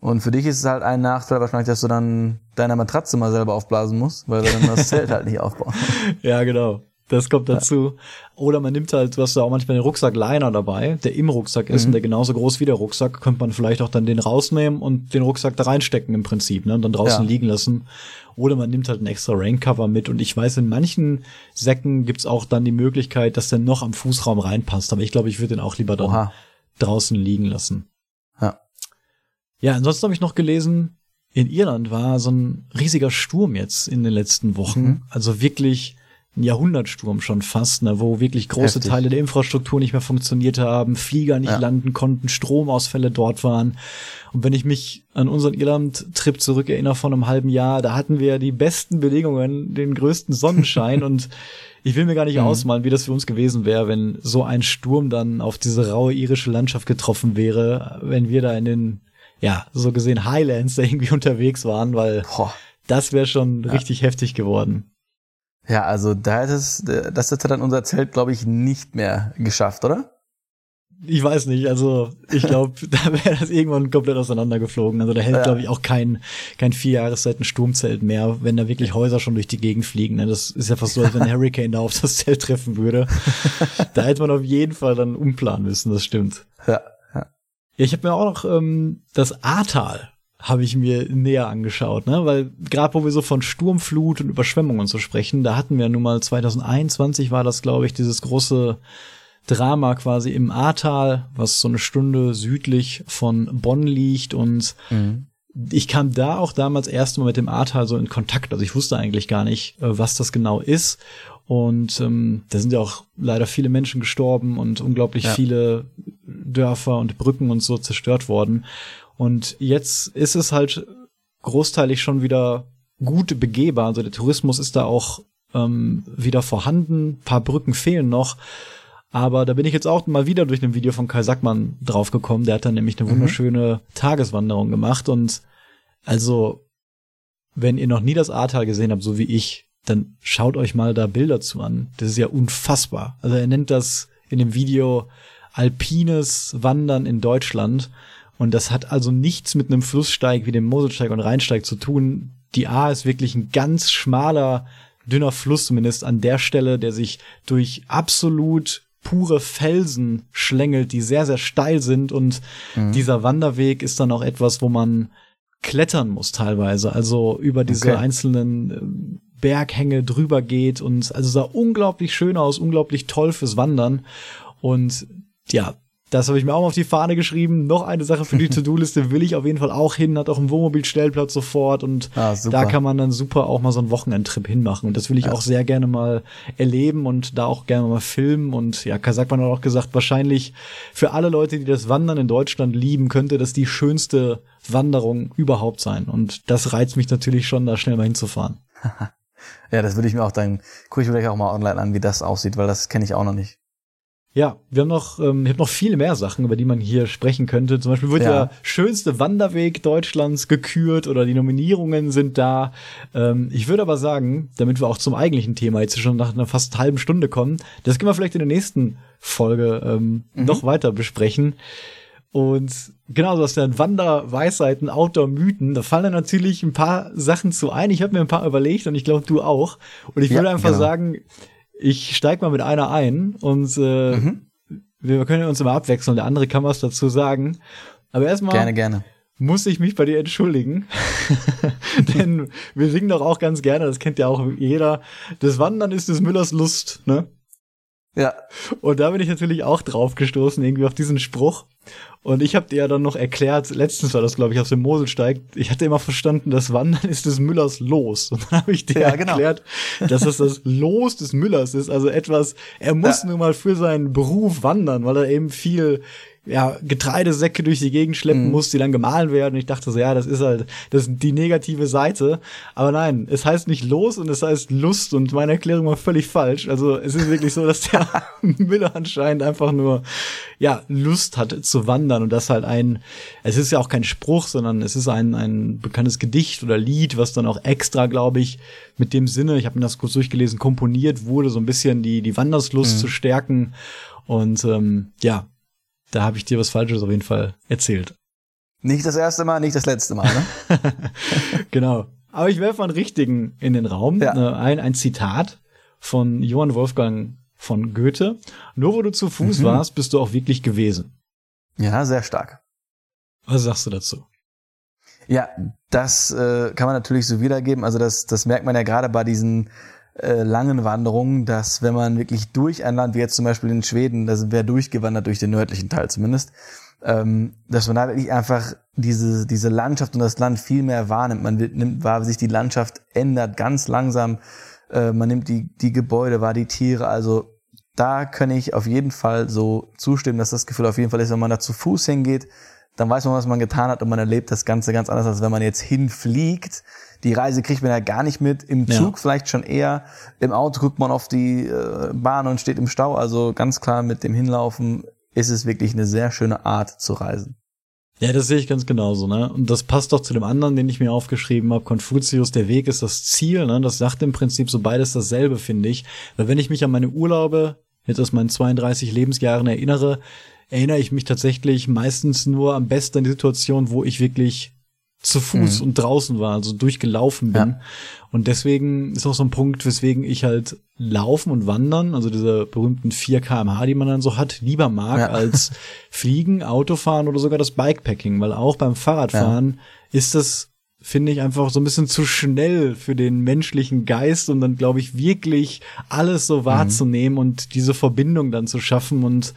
Und für dich ist es halt ein Nachteil wahrscheinlich, dass du dann deine Matratze mal selber aufblasen musst, weil wir dann das <laughs> Zelt halt nicht aufbauen. Ja, genau. Das kommt dazu. Oder man nimmt halt, du hast ja auch manchmal den Rucksack-Liner dabei, der im Rucksack ist und der genauso groß wie der Rucksack, könnte man vielleicht auch dann den rausnehmen und den Rucksack da reinstecken im Prinzip, ne, und dann draußen Ja. liegen lassen. Oder man nimmt halt ein extra Raincover mit und ich weiß, in manchen Säcken gibt's auch dann die Möglichkeit, dass der noch am Fußraum reinpasst, aber ich glaube, ich würde den auch lieber dann Oha. draußen liegen lassen. Ja. Ja, ansonsten habe ich noch gelesen, in Irland war so ein riesiger Sturm jetzt in den letzten Wochen. Mhm. Also wirklich ein Jahrhundertsturm schon fast, ne, wo wirklich große Heftig. Teile der Infrastruktur nicht mehr funktioniert haben, Flieger nicht Ja. landen konnten, Stromausfälle dort waren. Und wenn ich mich an unseren Irland-Trip zurückerinnere von einem halben Jahr, da hatten wir die besten Bedingungen, den größten Sonnenschein <laughs> und ich will mir gar nicht Mhm. ausmalen, wie das für uns gewesen wäre, wenn so ein Sturm dann auf diese raue irische Landschaft getroffen wäre, wenn wir da in den, ja, so gesehen Highlands da irgendwie <laughs> unterwegs waren, weil Boah. das wäre schon richtig heftig geworden. Ja, also da hätte es, das hätte dann unser Zelt, glaube ich, nicht mehr geschafft, oder? Ich weiß nicht, also ich glaube, <laughs> da wäre das irgendwann komplett auseinandergeflogen. Also da hält, Ja. glaube ich, auch kein, kein vier Jahreszeiten Sturmzelt mehr, wenn da wirklich Häuser schon durch die Gegend fliegen. Ne? Das ist ja fast so, als wenn ein <laughs> Hurricane da auf das Zelt treffen würde. da hätte man auf jeden Fall dann umplanen müssen, das stimmt. Ja. ja. Ja, ich habe mir auch noch ähm, das Ahrtal habe ich mir näher angeschaut, ne? Weil gerade wo wir so von Sturmflut und Überschwemmungen so sprechen, da hatten wir nun mal 2021 war das, glaube ich, dieses große Drama quasi im Ahrtal, was so eine Stunde südlich von Bonn liegt und Mhm. ich kam da auch damals erst mal mit dem Ahrtal so in Kontakt. Also ich wusste eigentlich gar nicht, äh, was das genau ist. Und ähm, da sind ja auch leider viele Menschen gestorben und unglaublich Ja. viele Dörfer und Brücken und so zerstört worden. Und jetzt ist es halt großteilig schon wieder gut begehbar. Also der Tourismus ist da auch ähm, wieder vorhanden. Ein paar Brücken fehlen noch. Aber da bin ich jetzt auch mal wieder durch ein Video von Kai Sackmann draufgekommen. Der hat dann nämlich eine wunderschöne Tageswanderung gemacht. Und also, wenn ihr noch nie das Ahrtal gesehen habt, so wie ich, dann schaut euch mal da Bilder zu an. Das ist ja unfassbar. Also er nennt das in dem Video alpines Wandern in Deutschland. Und das hat also nichts mit einem Flusssteig wie dem Moselsteig und Rheinsteig zu tun. Die A ist wirklich ein ganz schmaler, dünner Fluss, zumindest an der Stelle, der sich durch absolut pure Felsen schlängelt, die sehr, sehr steil sind. Und dieser Wanderweg ist dann auch etwas, wo man klettern muss teilweise, also über diese Okay. einzelnen ähm, Berghänge drüber geht und also sah unglaublich schön aus, unglaublich toll fürs Wandern und ja, das habe ich mir auch mal auf die Fahne geschrieben. Noch eine Sache für die <laughs> To-Do-Liste will ich auf jeden Fall auch hin, hat auch einen Wohnmobilstellplatz sofort und Ah, da kann man dann super auch mal so einen Wochenendtrip hinmachen und das will ich auch sehr gerne mal erleben und da auch gerne mal filmen und ja, Kasakman hat auch gesagt, wahrscheinlich für alle Leute, die das Wandern in Deutschland lieben, könnte das die schönste Wanderung überhaupt sein und das reizt mich natürlich schon, da schnell mal hinzufahren. <laughs> Ja, das würde ich mir auch dann, gucke ich mir gleich auch mal online an, wie das aussieht, weil das kenne ich auch noch nicht. Ja, wir haben noch, ähm, ich habe noch viele mehr Sachen, über die man hier sprechen könnte. Zum Beispiel wird ja. der schönste Wanderweg Deutschlands gekürt oder die Nominierungen sind da. Ähm, ich würde aber sagen, damit wir auch zum eigentlichen Thema jetzt schon nach einer fast halben Stunde kommen, das können wir vielleicht in der nächsten Folge ähm, mhm. noch weiter besprechen. Und genau, du hast ja Wanderweisheiten, Outdoor-Mythen. Da fallen dann natürlich ein paar Sachen zu ein. Ich habe mir ein paar überlegt und ich glaube, du auch. Und ich ja, würde einfach genau. sagen, ich steig mal mit einer ein und äh, mhm. wir können uns immer abwechseln. Der andere kann was dazu sagen. Aber erstmal gerne, gerne. muss ich mich bei dir entschuldigen. <laughs> Denn wir singen doch auch ganz gerne, das kennt ja auch jeder. Das Wandern ist des Müllers Lust, ne? Ja. Und da bin ich natürlich auch drauf gestoßen, irgendwie auf diesen Spruch. Und ich habe dir ja dann noch erklärt, letztens war das, glaube ich, auf dem Moselsteig, ich hatte immer verstanden, das Wandern ist des Müllers Los. Und dann habe ich dir ja, genau. erklärt, dass es das Los des Müllers ist. Also etwas, er muss ja. nun mal für seinen Beruf wandern, weil er eben viel ja, Getreidesäcke durch die Gegend schleppen mhm. muss, die dann gemahlen werden. Und ich dachte so, ja, das ist halt das ist die negative Seite. Aber nein, es heißt nicht los und es heißt Lust und meine Erklärung war völlig falsch. Also es ist wirklich so, dass der <laughs> Müller anscheinend einfach nur ja Lust hat zu wandern und das halt ein, es ist ja auch kein Spruch, sondern es ist ein ein bekanntes Gedicht oder Lied, was dann auch extra, glaube ich, mit dem Sinne, ich habe mir das kurz durchgelesen, komponiert wurde, so ein bisschen die die Wanderslust mhm. zu stärken. Und ähm, ja, da habe ich dir was Falsches auf jeden Fall erzählt. Nicht das erste Mal, nicht das letzte Mal, ne? <laughs> genau. Aber ich werfe einen richtigen in den Raum. Ja. Äh, ein, ein Zitat von Johann Wolfgang von Goethe. Nur wo du zu Fuß mhm. warst, bist du auch wirklich gewesen. Ja, sehr stark. Was sagst du dazu? Ja, das äh, kann man natürlich so wiedergeben. Also das, das merkt man ja gerade bei diesen äh, langen Wanderungen, dass wenn man wirklich durch ein Land, wie jetzt zum Beispiel in Schweden, da sind wir durchgewandert durch den nördlichen Teil zumindest, ähm, dass man da wirklich einfach diese, diese Landschaft und das Land viel mehr wahrnimmt. Man nimmt wahr, wie sich die Landschaft ändert, ganz langsam. Äh, man nimmt die, die Gebäude wahr, die Tiere. Also da kann ich auf jeden Fall so zustimmen, dass das Gefühl auf jeden Fall ist, wenn man da zu Fuß hingeht, dann weiß man, was man getan hat und man erlebt das Ganze ganz anders, als wenn man jetzt hinfliegt die Reise kriegt man ja gar nicht mit. Im Zug ja. vielleicht schon eher. Im Auto guckt man auf die äh, Bahn und steht im Stau. Also ganz klar mit dem Hinlaufen ist es wirklich eine sehr schöne Art zu reisen. Ja, das sehe ich ganz genauso, ne? Und das passt doch zu dem anderen, den ich mir aufgeschrieben habe. Konfuzius, der Weg ist das Ziel, ne? Das sagt im Prinzip so beides dasselbe, finde ich. Weil wenn ich mich an meine Urlaube jetzt aus meinen 32 Lebensjahren erinnere, erinnere ich mich tatsächlich meistens nur am besten an die Situation, wo ich wirklich zu Fuß mhm. und draußen war, also durchgelaufen bin. Ja. Und deswegen ist auch so ein Punkt, weswegen ich halt Laufen und Wandern, also diese berühmten 4 kmh, die man dann so hat, lieber mag ja. als <laughs> Fliegen, Autofahren oder sogar das Bikepacking, weil auch beim Fahrradfahren ja. ist das finde ich einfach so ein bisschen zu schnell für den menschlichen Geist und dann glaube ich wirklich alles so mhm. wahrzunehmen mhm. und diese Verbindung dann zu schaffen und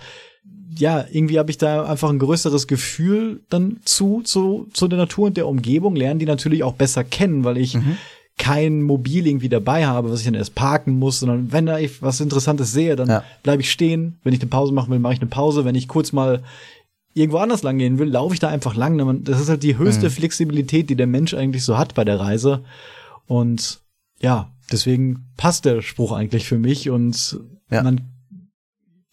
ja, irgendwie habe ich da einfach ein größeres Gefühl dann zu, zu, zu der Natur und der Umgebung, lernen die natürlich auch besser kennen, weil ich mhm. kein Mobil irgendwie dabei habe, was ich dann erst parken muss, sondern wenn da ich was Interessantes sehe, dann ja. bleibe ich stehen. Wenn ich eine Pause machen will, mache ich eine Pause. Wenn ich kurz mal irgendwo anders lang gehen will, laufe ich da einfach lang. Das ist halt die höchste mhm. Flexibilität, die der Mensch eigentlich so hat bei der Reise. Und ja, deswegen passt der Spruch eigentlich für mich und ja. man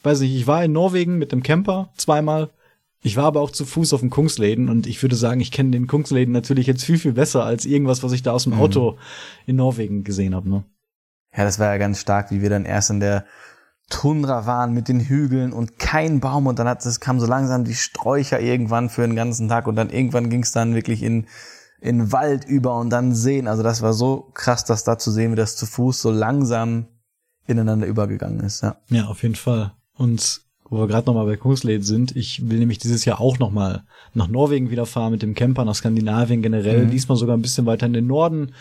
weiß nicht, ich war in Norwegen mit dem Camper zweimal. Ich war aber auch zu Fuß auf dem Kungsläden und ich würde sagen, ich kenne den Kungsläden natürlich jetzt viel, viel besser als irgendwas, was ich da aus dem mhm. Auto mhm. in Norwegen gesehen habe. Ne? Ja, das war ja ganz stark, wie wir dann erst in der Tundra waren mit den Hügeln und kein Baum und dann hat es kam so langsam die Sträucher irgendwann für den ganzen Tag und dann irgendwann ging es dann wirklich in in Wald über und dann sehen. Also das war so krass, das da zu sehen, wie das zu Fuß so langsam ineinander übergegangen ist. Ja, ja auf jeden Fall. Und wo wir gerade nochmal bei Kungsleden sind, ich will nämlich dieses Jahr auch nochmal nach Norwegen wieder fahren mit dem Camper, nach Skandinavien generell, mhm. diesmal sogar ein bisschen weiter in den Norden,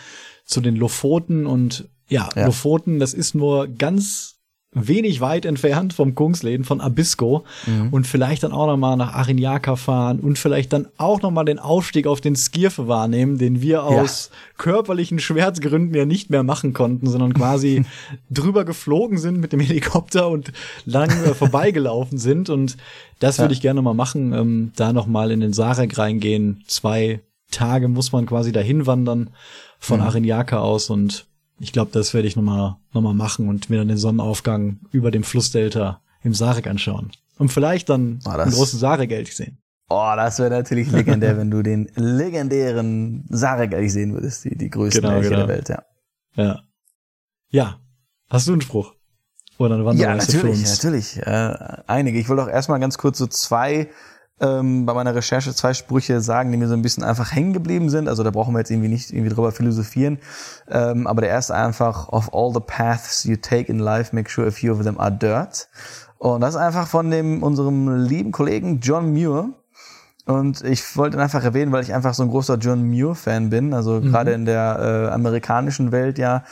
zu den Lofoten und ja, ja, Lofoten, das ist nur ganz wenig weit entfernt vom Kungsläden von Abisko mhm. und vielleicht dann auch noch mal nach Arinjaka fahren und vielleicht dann auch noch mal den Aufstieg auf den Skirfe wahrnehmen, den wir aus ja. körperlichen Schmerzgründen ja nicht mehr machen konnten, sondern quasi <laughs> drüber geflogen sind mit dem Helikopter und lang äh, vorbeigelaufen sind und das ja. würde ich gerne mal machen, ähm, da noch mal in den Sarek reingehen. Zwei Tage muss man quasi dahin wandern von mhm. Arinjaka aus und ich glaube, das werde ich nochmal noch mal machen und mir dann den Sonnenaufgang über dem Flussdelta im Sarek anschauen. Und vielleicht dann Oh, einen das- großen Sarek-Elch sehen. Oh, das wäre natürlich legendär, wenn du den legendären Sarek eigentlich sehen würdest, die, die größten Genau, Elche genau. der Welt, ja. Ja. Ja. Hast du einen Spruch? Oder eine Ja, Wanderreise für natürlich, natürlich. Äh, einige. Ich wollte auch erstmal ganz kurz so zwei ähm, bei meiner Recherche zwei Sprüche sagen, die mir so ein bisschen einfach hängen geblieben sind. Also da brauchen wir jetzt irgendwie nicht irgendwie drüber philosophieren. Ähm, aber der erste einfach, of all the paths you take in life, make sure a few of them are dirt. Und das ist einfach von dem unserem lieben Kollegen John Muir. Und ich wollte ihn einfach erwähnen, weil ich einfach so ein großer John Muir-Fan bin. Also gerade in der äh, amerikanischen Welt ja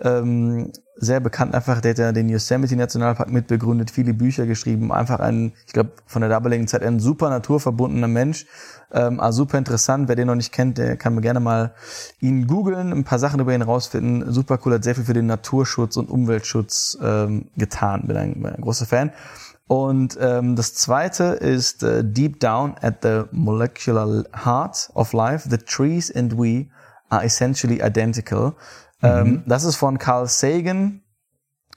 ähm, sehr bekannt einfach. Der hat ja den Yosemite Nationalpark mitbegründet, viele Bücher geschrieben. Einfach ein, ich glaube, von der damaligen Zeit ein super naturverbundener Mensch. Ähm, also super interessant. Wer den noch nicht kennt, der kann mir gerne mal ihn googeln, ein paar Sachen über ihn rausfinden. Super cool, hat sehr viel für den Naturschutz und Umweltschutz ähm, getan. Bin ein, bin ein großer Fan. Und ähm, das zweite ist äh, Deep Down at the Molecular Heart of Life, the trees and we are essentially identical. Ähm, das ist von Carl Sagan.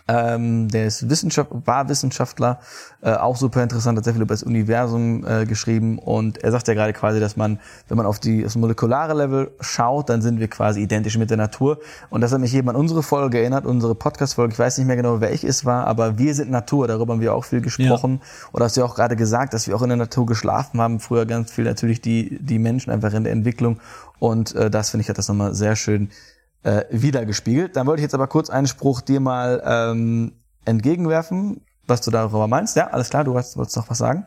Ähm, der ist Wissenschaft, war Wissenschaftler, äh, auch super interessant, hat sehr viel über das Universum äh, geschrieben. Und er sagt ja gerade quasi, dass man, wenn man auf die das molekulare Level schaut, dann sind wir quasi identisch mit der Natur. Und das hat mich eben an unsere Folge erinnert, unsere Podcast-Folge, ich weiß nicht mehr genau, welche es war, aber wir sind Natur, darüber haben wir auch viel gesprochen. Oder hast du ja auch gerade gesagt, dass wir auch in der Natur geschlafen haben, früher ganz viel natürlich die, die Menschen einfach in der Entwicklung. Und äh, das finde ich hat das nochmal sehr schön äh, wiedergespiegelt. Dann wollte ich jetzt aber kurz einen Spruch dir mal ähm, entgegenwerfen, was du darüber meinst. Ja, alles klar, du wolltest, wolltest noch was sagen?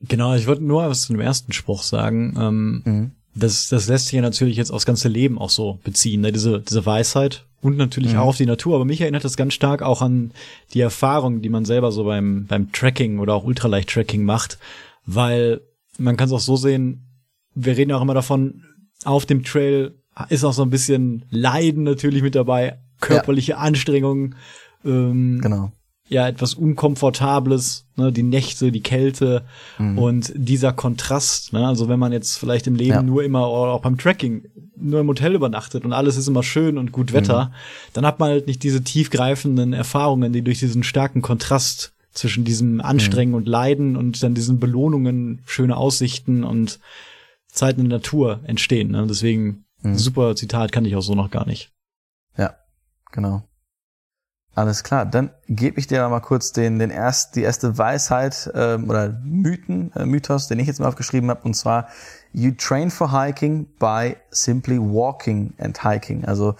Genau, ich wollte nur was zu dem ersten Spruch sagen. Ähm, Mhm. das, das lässt sich ja natürlich jetzt aufs ganze Leben auch so beziehen, ne? diese, diese Weisheit und natürlich Mhm. auch auf die Natur. Aber mich erinnert das ganz stark auch an die Erfahrung, die man selber so beim, beim Tracking oder auch Ultraleicht-Tracking macht, weil man kann es auch so sehen, wir reden ja auch immer davon, auf dem Trail ist auch so ein bisschen Leiden natürlich mit dabei, körperliche Anstrengungen, ähm, Genau. ja etwas Unkomfortables, ne, die Nächte, die Kälte und dieser Kontrast. Ne, also wenn man jetzt vielleicht im Leben Ja. nur immer oder auch beim Tracking nur im Hotel übernachtet und alles ist immer schön und gut Wetter, dann hat man halt nicht diese tiefgreifenden Erfahrungen, die durch diesen starken Kontrast zwischen diesem Anstrengen und Leiden und dann diesen Belohnungen, schöne Aussichten und Zeiten in der Natur entstehen. Ne? Deswegen super Zitat kann ich auch so noch gar nicht. Ja, genau. Alles klar, dann gebe ich dir mal kurz den, den erst, die erste Weisheit ähm, oder Mythen, äh, Mythos, den ich jetzt mal aufgeschrieben habe, und zwar You train for hiking by simply walking and hiking. Also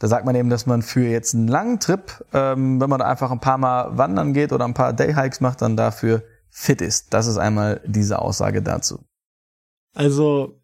da sagt man eben, dass man für jetzt einen langen Trip, ähm, wenn man da einfach ein paar Mal wandern geht oder ein paar Dayhikes macht, dann dafür fit ist. Das ist einmal diese Aussage dazu. Also,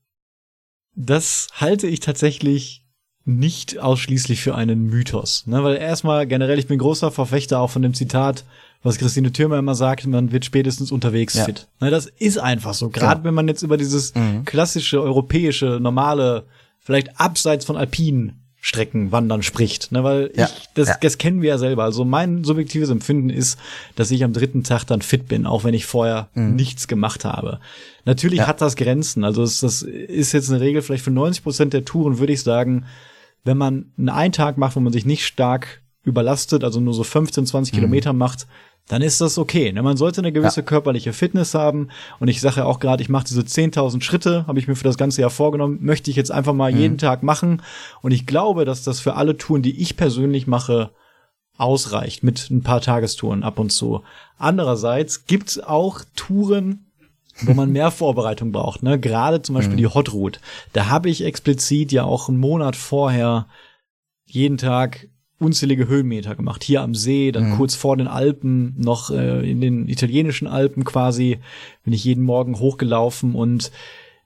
das halte ich tatsächlich nicht ausschließlich für einen Mythos. Ne? Weil erstmal generell, ich bin großer Verfechter auch von dem Zitat, was Christine Thürmer immer sagt, man wird spätestens unterwegs Ja. fit. Ne, das ist einfach so. Gerade Genau. wenn man jetzt über dieses Mhm. klassische, europäische, normale, vielleicht abseits von alpinen Strecken wandern spricht. Ne? Weil Ja. ich, das, Ja. das kennen wir ja selber. Also mein subjektives Empfinden ist, dass ich am dritten Tag dann fit bin, auch wenn ich vorher nichts gemacht habe. Natürlich Mhm. Ja. hat das Grenzen. Also es, das ist jetzt eine Regel vielleicht für 90 Prozent der Touren, würde ich sagen, wenn man einen einen Tag macht, wo man sich nicht stark überlastet, also nur so 15, Mhm. 20 Kilometer macht, dann ist das okay. Ne? Man sollte eine gewisse körperliche Fitness haben. Und ich sage ja auch gerade, ich mache diese 10.000 Schritte, habe ich mir für das ganze Jahr vorgenommen, möchte ich jetzt einfach mal jeden Tag machen. Und ich glaube, dass das für alle Touren, die ich persönlich mache, ausreicht mit ein paar Tagestouren ab und zu. Andererseits gibt's auch Touren, wo man mehr <laughs> Vorbereitung braucht. Ne? Gerade zum Beispiel die Hot Route. Da habe ich explizit ja auch einen Monat vorher jeden Tag unzählige Höhenmeter gemacht. Hier am See, dann kurz vor den Alpen, noch äh, in den italienischen Alpen quasi, bin ich jeden Morgen hochgelaufen und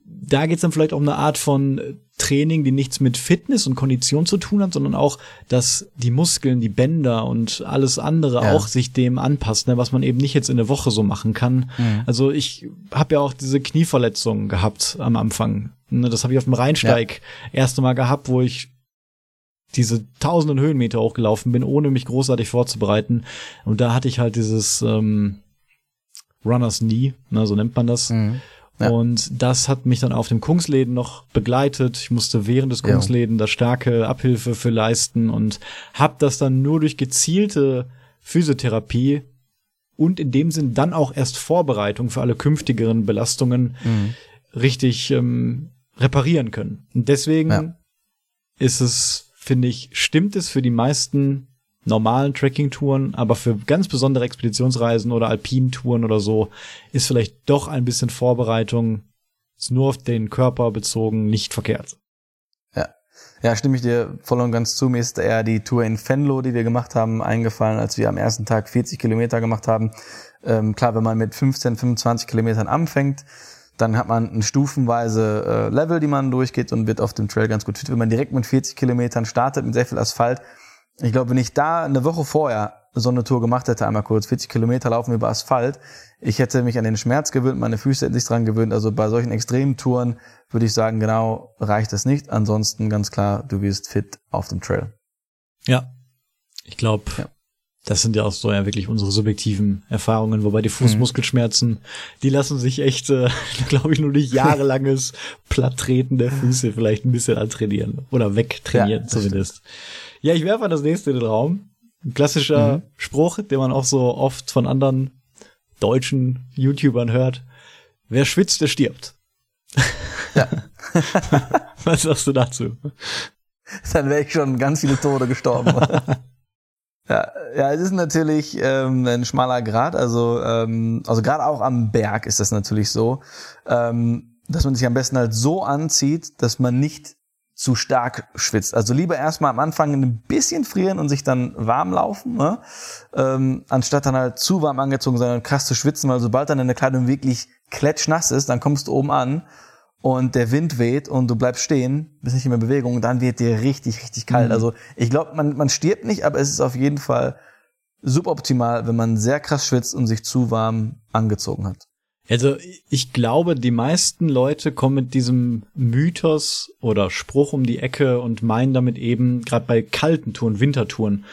da geht's dann vielleicht um eine Art von Training, die nichts mit Fitness und Kondition zu tun hat, sondern auch, dass die Muskeln, die Bänder und alles andere Ja. auch sich dem anpassen, ne, was man eben nicht jetzt in der Woche so machen kann. Also ich habe ja auch diese Knieverletzung gehabt am Anfang. Ne, Das habe ich auf dem Rheinsteig erste Mal gehabt, wo ich diese tausenden Höhenmeter hochgelaufen bin, ohne mich großartig vorzubereiten. Und da hatte ich halt dieses ähm, Runners Knee, ne, so nennt man das. Mhm. Ja. Und das hat mich dann auf dem Kungsläden noch begleitet. Ich musste während des Ja. Kungsläden da starke Abhilfe für leisten und habe das dann nur durch gezielte Physiotherapie und in dem Sinn dann auch erst Vorbereitung für alle künftigeren Belastungen mhm. richtig ähm, reparieren können. Und deswegen ja. ist es, finde ich, stimmt es für die meisten normalen Trekking-Touren, aber für ganz besondere Expeditionsreisen oder Alpin-Touren oder so ist vielleicht doch ein bisschen Vorbereitung, ist nur auf den Körper bezogen, nicht verkehrt. Ja. Ja, stimme ich dir voll und ganz zu. Mir ist eher die Tour in Fenlo, die wir gemacht haben, eingefallen, als wir am ersten Tag 40 Kilometer gemacht haben. Ähm, klar, wenn man mit 15, 25 Kilometern anfängt, dann hat man ein stufenweise äh, Level, die man durchgeht und wird auf dem Trail ganz gut fit. Wenn man direkt mit 40 Kilometern startet, mit sehr viel Asphalt, ich glaube, wenn ich da eine Woche vorher so eine Tour gemacht hätte, einmal kurz 40 Kilometer laufen über Asphalt, ich hätte mich an den Schmerz gewöhnt, meine Füße hätten sich dran gewöhnt. Also bei solchen extremen Touren würde ich sagen, genau reicht das nicht. Ansonsten ganz klar, du wirst fit auf dem Trail. Ja, ich glaube, ja. Das sind ja auch so ja wirklich unsere subjektiven Erfahrungen, wobei die Fußmuskelschmerzen, mhm. die lassen sich echt, äh, <laughs> glaube ich, nur durch jahrelanges <laughs> Platttreten der Füße vielleicht ein bisschen antrainieren oder wegtrainieren ja, zumindest. Stimmt. Ja, ich werfe das nächste in den Raum. Ein klassischer mhm. Spruch, den man auch so oft von anderen deutschen YouTubern hört. Wer schwitzt, der stirbt. Ja. <laughs> Was sagst du dazu? Dann wäre ich schon ganz viele Tode gestorben. Ja, ja, es ist natürlich ähm, ein schmaler Grad. Also, ähm, also gerade auch am Berg ist das natürlich so, ähm, dass man sich am besten halt so anzieht, dass man nicht zu stark schwitzt. Also lieber erstmal am Anfang ein bisschen frieren und sich dann warm laufen, ne? ähm, anstatt dann halt zu warm angezogen sein und krass zu schwitzen, weil sobald dann deine Kleidung wirklich klatschnass ist, dann kommst du oben an und der Wind weht und du bleibst stehen, bist nicht mehr in Bewegung, dann wird dir richtig, richtig kalt. Mhm. Also ich glaube, man, man stirbt nicht, aber es ist auf jeden Fall suboptimal, wenn man sehr krass schwitzt und sich zu warm angezogen hat. Also ich glaube, die meisten Leute kommen mit diesem Mythos oder Spruch um die Ecke und meinen damit eben, gerade bei kalten Touren, Wintertouren,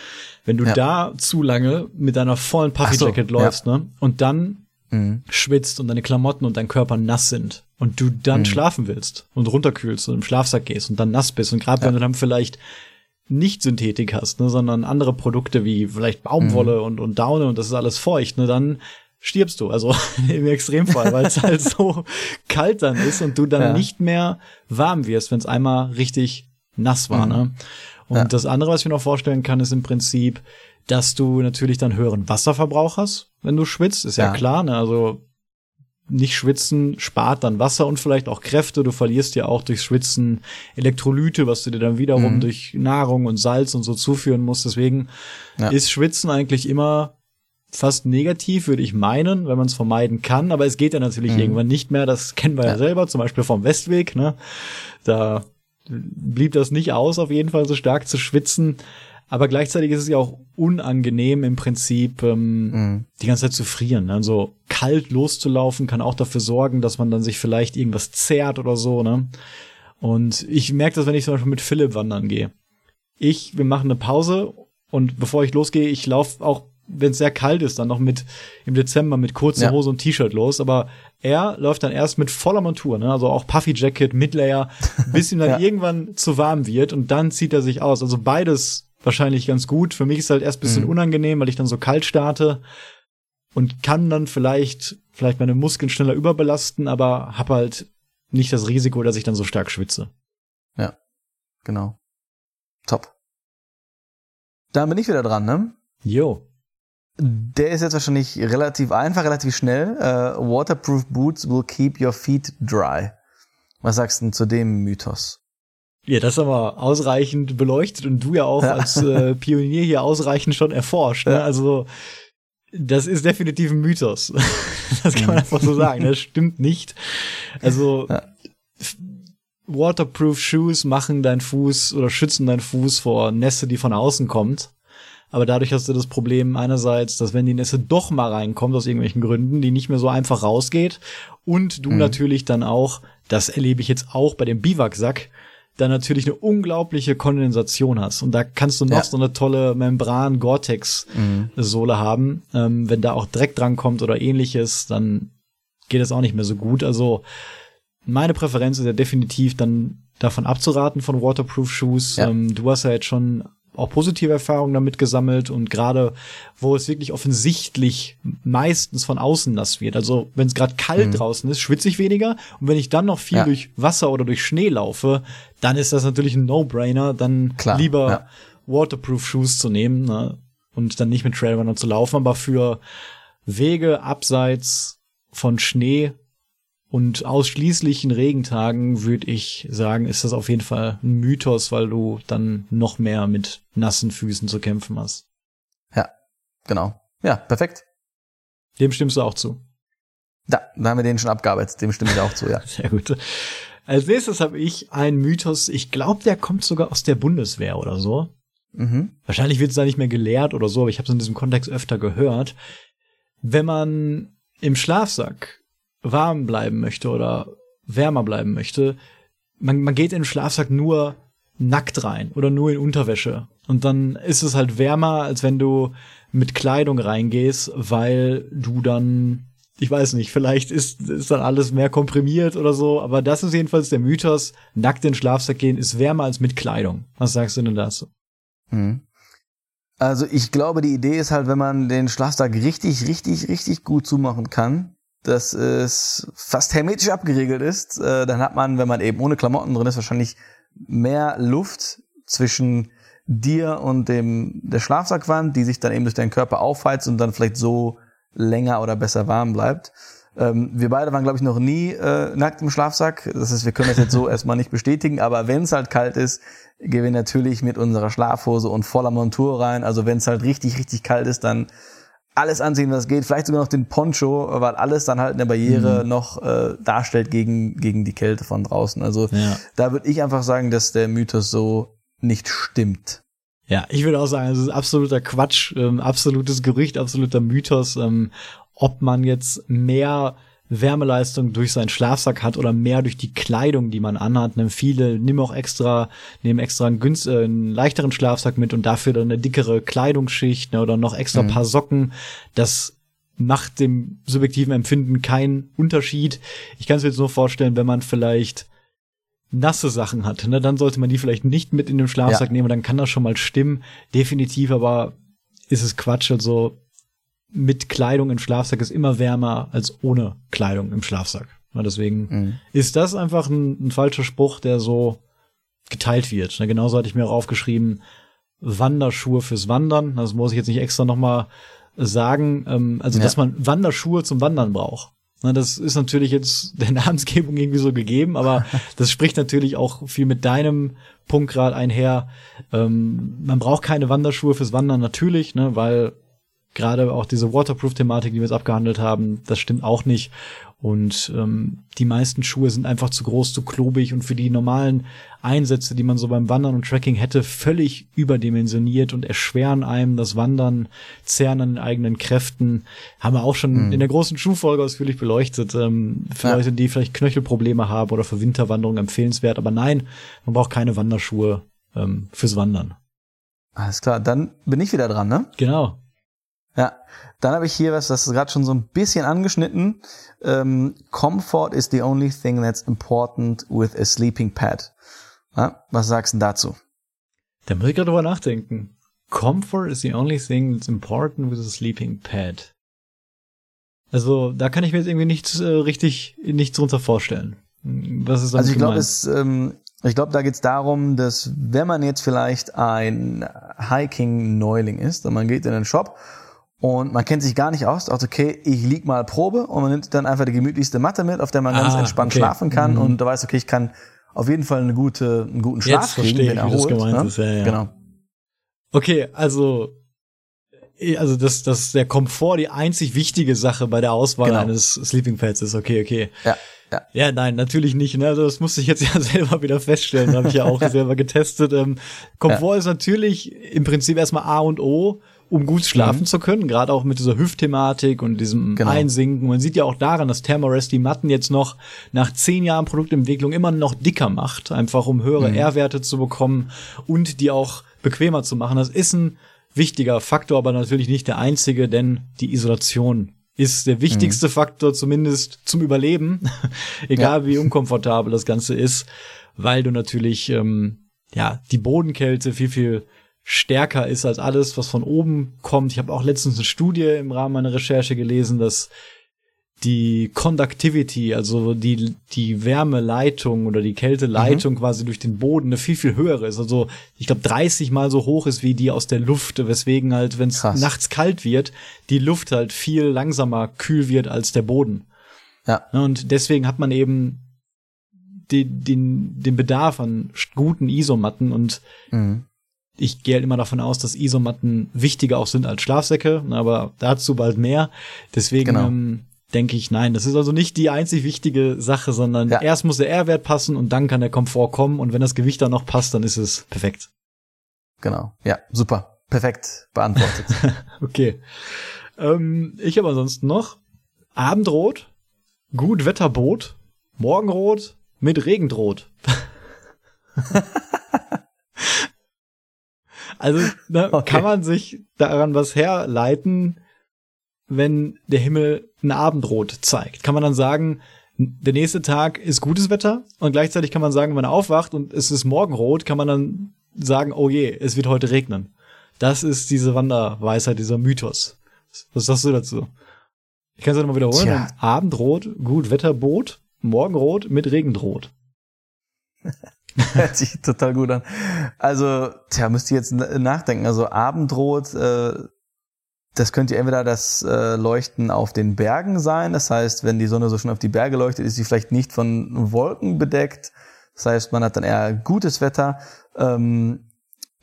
wenn du ja. da zu lange mit deiner vollen Puffy-Jacket so, läufst, ja. ne, und dann mhm. schwitzt und deine Klamotten und dein Körper nass sind und du dann mhm. schlafen willst und runterkühlst und im Schlafsack gehst und dann nass bist und gerade ja. wenn du dann vielleicht nicht Synthetik hast, ne, sondern andere Produkte wie vielleicht Baumwolle mhm. und, und Daune und das ist alles feucht, ne, dann stirbst du. Also <laughs> im Extremfall, weil es halt <laughs> so kalt dann ist und du dann ja. nicht mehr warm wirst, wenn es einmal richtig nass war. Mhm. Ne? Und ja. das andere, was ich mir noch vorstellen kann, ist im Prinzip, dass du natürlich dann höheren Wasserverbrauch hast, wenn du schwitzt, ist ja, ja klar. Ne? Also nicht schwitzen spart dann Wasser und vielleicht auch Kräfte. Du verlierst ja auch durch Schwitzen Elektrolyte, was du dir dann wiederum mhm. durch Nahrung und Salz und so zuführen musst. Deswegen ja. ist Schwitzen eigentlich immer fast negativ, würde ich meinen, wenn man es vermeiden kann. Aber es geht ja natürlich mhm. irgendwann nicht mehr. Das kennen wir ja. ja selber, zum Beispiel vom Westweg. Ne? Da blieb das nicht aus, auf jeden Fall so stark zu schwitzen. Aber gleichzeitig ist es ja auch unangenehm im Prinzip, ähm, mhm. die ganze Zeit zu frieren. Also kalt loszulaufen kann auch dafür sorgen, dass man dann sich vielleicht irgendwas zerrt oder so. Ne? Und ich merke das, wenn ich zum Beispiel mit Philipp wandern gehe. Ich, wir machen eine Pause und bevor ich losgehe, ich laufe auch wenn es sehr kalt ist, dann noch mit im Dezember mit kurzer Hose und T-Shirt los. Aber er läuft dann erst mit voller Montur, ne? also auch Puffy Jacket, Midlayer, <laughs> bis ihm dann ja. irgendwann zu warm wird und dann zieht er sich aus. Also beides wahrscheinlich ganz gut. Für mich ist halt erst bisschen mhm. unangenehm, weil ich dann so kalt starte und kann dann vielleicht vielleicht meine Muskeln schneller überbelasten, aber hab halt nicht das Risiko, dass ich dann so stark schwitze. Ja, genau. Top. Dann bin ich wieder dran, ne? Jo. Der ist jetzt wahrscheinlich relativ einfach, relativ schnell. Uh, waterproof boots will keep your feet dry. Was sagst du denn zu dem Mythos? Ja, das ist aber ausreichend beleuchtet und du ja auch als äh, <laughs> Pionier hier ausreichend schon erforscht. Ne? Also das ist definitiv ein Mythos. <laughs> das kann man einfach so sagen. Das stimmt nicht. Also ja. Waterproof Shoes machen deinen Fuß oder schützen deinen Fuß vor Nässe, die von außen kommt. Aber dadurch hast du das Problem einerseits, dass wenn die Nässe doch mal reinkommt, aus irgendwelchen Gründen, die nicht mehr so einfach rausgeht. Und du mhm. natürlich dann auch, das erlebe ich jetzt auch bei dem Biwaksack, dann natürlich eine unglaubliche Kondensation hast. Und da kannst du noch ja. so eine tolle Membran Gore-Tex-Sohle mhm. haben. Ähm, wenn da auch Dreck dran kommt oder ähnliches, dann geht es auch nicht mehr so gut. Also meine Präferenz ist ja definitiv dann davon abzuraten von Waterproof Shoes. Ja. Ähm, du hast ja jetzt schon auch positive Erfahrungen damit gesammelt und gerade wo es wirklich offensichtlich meistens von außen nass wird. Also wenn es gerade kalt mhm. draußen ist, schwitze ich weniger und wenn ich dann noch viel ja. durch Wasser oder durch Schnee laufe, dann ist das natürlich ein No-Brainer, dann Klar, lieber ja. Waterproof Shoes zu nehmen ne? und dann nicht mit Trailrunner zu laufen, aber für Wege abseits von Schnee und ausschließlich in Regentagen würde ich sagen, ist das auf jeden Fall ein Mythos, weil du dann noch mehr mit nassen Füßen zu kämpfen hast. Ja, genau. Ja, perfekt. Dem stimmst du auch zu. Ja, da haben wir den schon abgearbeitet. Dem stimme ich auch zu, ja. <laughs> Sehr gut. Als nächstes habe ich einen Mythos. Ich glaube, der kommt sogar aus der Bundeswehr oder so. Mhm. Wahrscheinlich wird es da nicht mehr gelehrt oder so, aber ich habe es in diesem Kontext öfter gehört. Wenn man im Schlafsack warm bleiben möchte oder wärmer bleiben möchte, man, man geht in den Schlafsack nur nackt rein oder nur in Unterwäsche. Und dann ist es halt wärmer, als wenn du mit Kleidung reingehst, weil du dann, ich weiß nicht, vielleicht ist, ist dann alles mehr komprimiert oder so, aber das ist jedenfalls der Mythos, nackt in den Schlafsack gehen ist wärmer als mit Kleidung. Was sagst du denn dazu? Hm. Also ich glaube, die Idee ist halt, wenn man den Schlafsack richtig, richtig, richtig gut zumachen kann, dass es fast hermetisch abgeriegelt ist, äh, dann hat man, wenn man eben ohne Klamotten drin ist, wahrscheinlich mehr Luft zwischen dir und dem der Schlafsackwand, die sich dann eben durch deinen Körper aufheizt und dann vielleicht so länger oder besser warm bleibt. Ähm, wir beide waren, glaube ich, noch nie äh, nackt im Schlafsack. Das heißt, wir können das jetzt so <laughs> erstmal nicht bestätigen, aber wenn es halt kalt ist, gehen wir natürlich mit unserer Schlafhose und voller Montur rein. Also wenn es halt richtig, richtig kalt ist, dann alles anziehen, was geht, vielleicht sogar noch den Poncho, weil alles dann halt eine Barriere mhm. noch äh, darstellt gegen, gegen die Kälte von draußen. Also ja. da würde ich einfach sagen, dass der Mythos so nicht stimmt. Ja, ich würde auch sagen, es ist absoluter Quatsch, ähm, absolutes Gerücht, absoluter Mythos, ähm, ob man jetzt mehr Wärmeleistung durch seinen Schlafsack hat oder mehr durch die Kleidung, die man anhat. Ne, viele nehmen auch extra, nehmen extra einen, günst, äh, einen leichteren Schlafsack mit und dafür dann eine dickere Kleidungsschicht ne, oder noch extra mhm. paar Socken. Das macht dem subjektiven Empfinden keinen Unterschied. Ich kann es mir jetzt nur vorstellen, wenn man vielleicht nasse Sachen hat, ne, dann sollte man die vielleicht nicht mit in den Schlafsack ja. nehmen, dann kann das schon mal stimmen. Definitiv, aber ist es Quatsch. Also mit Kleidung im Schlafsack ist immer wärmer als ohne Kleidung im Schlafsack. Ja, deswegen mhm. ist das einfach ein, ein, falscher Spruch, der so geteilt wird. Ja, genauso hatte ich mir auch aufgeschrieben, Wanderschuhe fürs Wandern. Das muss ich jetzt nicht extra nochmal sagen. Ähm, also, ja. dass man Wanderschuhe zum Wandern braucht. Na, das ist natürlich jetzt <laughs> der Namensgebung irgendwie so gegeben, aber <laughs> das spricht natürlich auch viel mit deinem Punkt gerade einher. Ähm, man braucht keine Wanderschuhe fürs Wandern natürlich, ne, weil gerade auch diese Waterproof-Thematik, die wir jetzt abgehandelt haben, das stimmt auch nicht. Und ähm, die meisten Schuhe sind einfach zu groß, zu klobig und für die normalen Einsätze, die man so beim Wandern und Tracking hätte, völlig überdimensioniert und erschweren einem das Wandern, zehren an den eigenen Kräften. Haben wir auch schon mhm. in der großen Schuhfolge ausführlich beleuchtet. Ähm, für ja. Leute, die vielleicht Knöchelprobleme haben oder für Winterwanderungen empfehlenswert. Aber nein, man braucht keine Wanderschuhe ähm, fürs Wandern. Alles klar, dann bin ich wieder dran, ne? Genau. Ja, dann habe ich hier was, das ist gerade schon so ein bisschen angeschnitten. Ähm, Comfort is the only thing that's important with a sleeping pad. Ja, was sagst du dazu? Da muss ich gerade drüber nachdenken. Comfort is the only thing that's important with a sleeping pad. Also da kann ich mir jetzt irgendwie nichts äh, richtig nichts drunter vorstellen. Was ist also ich glaube, es ähm, ich glaube, da geht es darum, dass wenn man jetzt vielleicht ein Hiking-Neuling ist und man geht in den Shop und man kennt sich gar nicht aus, dachte, okay, ich lieg mal Probe und man nimmt dann einfach die gemütlichste Matte mit, auf der man ah, ganz entspannt okay. schlafen kann mhm. und du weißt, okay, ich kann auf jeden Fall eine gute, einen guten Schlaf Jetzt kriegen, wenn er holt. Ne? Ist, ja, ja. Genau. Okay, also eh, also dass dass der Komfort die einzig wichtige Sache bei der Auswahl genau. eines Sleeping Pads ist. Okay, okay. Ja. Ja. ja, nein, natürlich nicht. Ne? Also das musste ich jetzt ja <laughs> selber wieder feststellen. Habe ich ja auch <laughs> selber getestet. Ähm, Komfort ja. ist natürlich im Prinzip erstmal A und O um gut schlafen mhm. zu können, gerade auch mit dieser Hüftthematik und diesem genau. Einsinken. Man sieht ja auch daran, dass Thermarest die Matten jetzt noch nach zehn Jahren Produktentwicklung immer noch dicker macht, einfach um höhere mhm. R-Werte zu bekommen und die auch bequemer zu machen. Das ist ein wichtiger Faktor, aber natürlich nicht der einzige, denn die Isolation ist der wichtigste mhm. Faktor, zumindest zum Überleben, <laughs> egal ja. wie unkomfortabel das Ganze ist, weil du natürlich ähm, ja die Bodenkälte viel viel stärker ist als alles, was von oben kommt. Ich habe auch letztens eine Studie im Rahmen meiner Recherche gelesen, dass die Conductivity, also die, die Wärmeleitung oder die Kälteleitung mhm. quasi durch den Boden eine viel, viel höhere ist. Also ich glaube 30 mal so hoch ist wie die aus der Luft, weswegen halt, wenn es nachts kalt wird, die Luft halt viel langsamer kühl wird als der Boden. Ja. Und deswegen hat man eben den, den, den Bedarf an guten Isomatten und mhm. Ich gehe halt immer davon aus, dass Isomatten wichtiger auch sind als Schlafsäcke, aber dazu bald mehr. Deswegen genau. ähm, denke ich, nein, das ist also nicht die einzig wichtige Sache, sondern ja. erst muss der R-Wert passen und dann kann der Komfort kommen und wenn das Gewicht dann noch passt, dann ist es perfekt. Genau, ja, super, perfekt beantwortet. <laughs> okay. Ähm, ich habe ansonsten noch Abendrot, Gutwetterboot, Morgenrot mit Regendrot. <laughs> also ne, <laughs> okay. kann man sich daran was herleiten, wenn der Himmel ein Abendrot zeigt? Kann man dann sagen, der nächste Tag ist gutes Wetter und gleichzeitig kann man sagen, wenn man aufwacht und es ist Morgenrot, kann man dann sagen, oh je, es wird heute regnen. Das ist diese Wanderweisheit, dieser Mythos. Was sagst du dazu? Ich kann es nochmal wiederholen. Tja. Abendrot, gut Wetterboot, Morgenrot mit Regendrot. <laughs> <laughs> Hört sich total gut an. Also, tja, müsst ihr jetzt nachdenken. Also Abendrot, äh, das könnte entweder das äh, Leuchten auf den Bergen sein. Das heißt, wenn die Sonne so schon auf die Berge leuchtet, ist sie vielleicht nicht von Wolken bedeckt. Das heißt, man hat dann eher gutes Wetter. Ähm,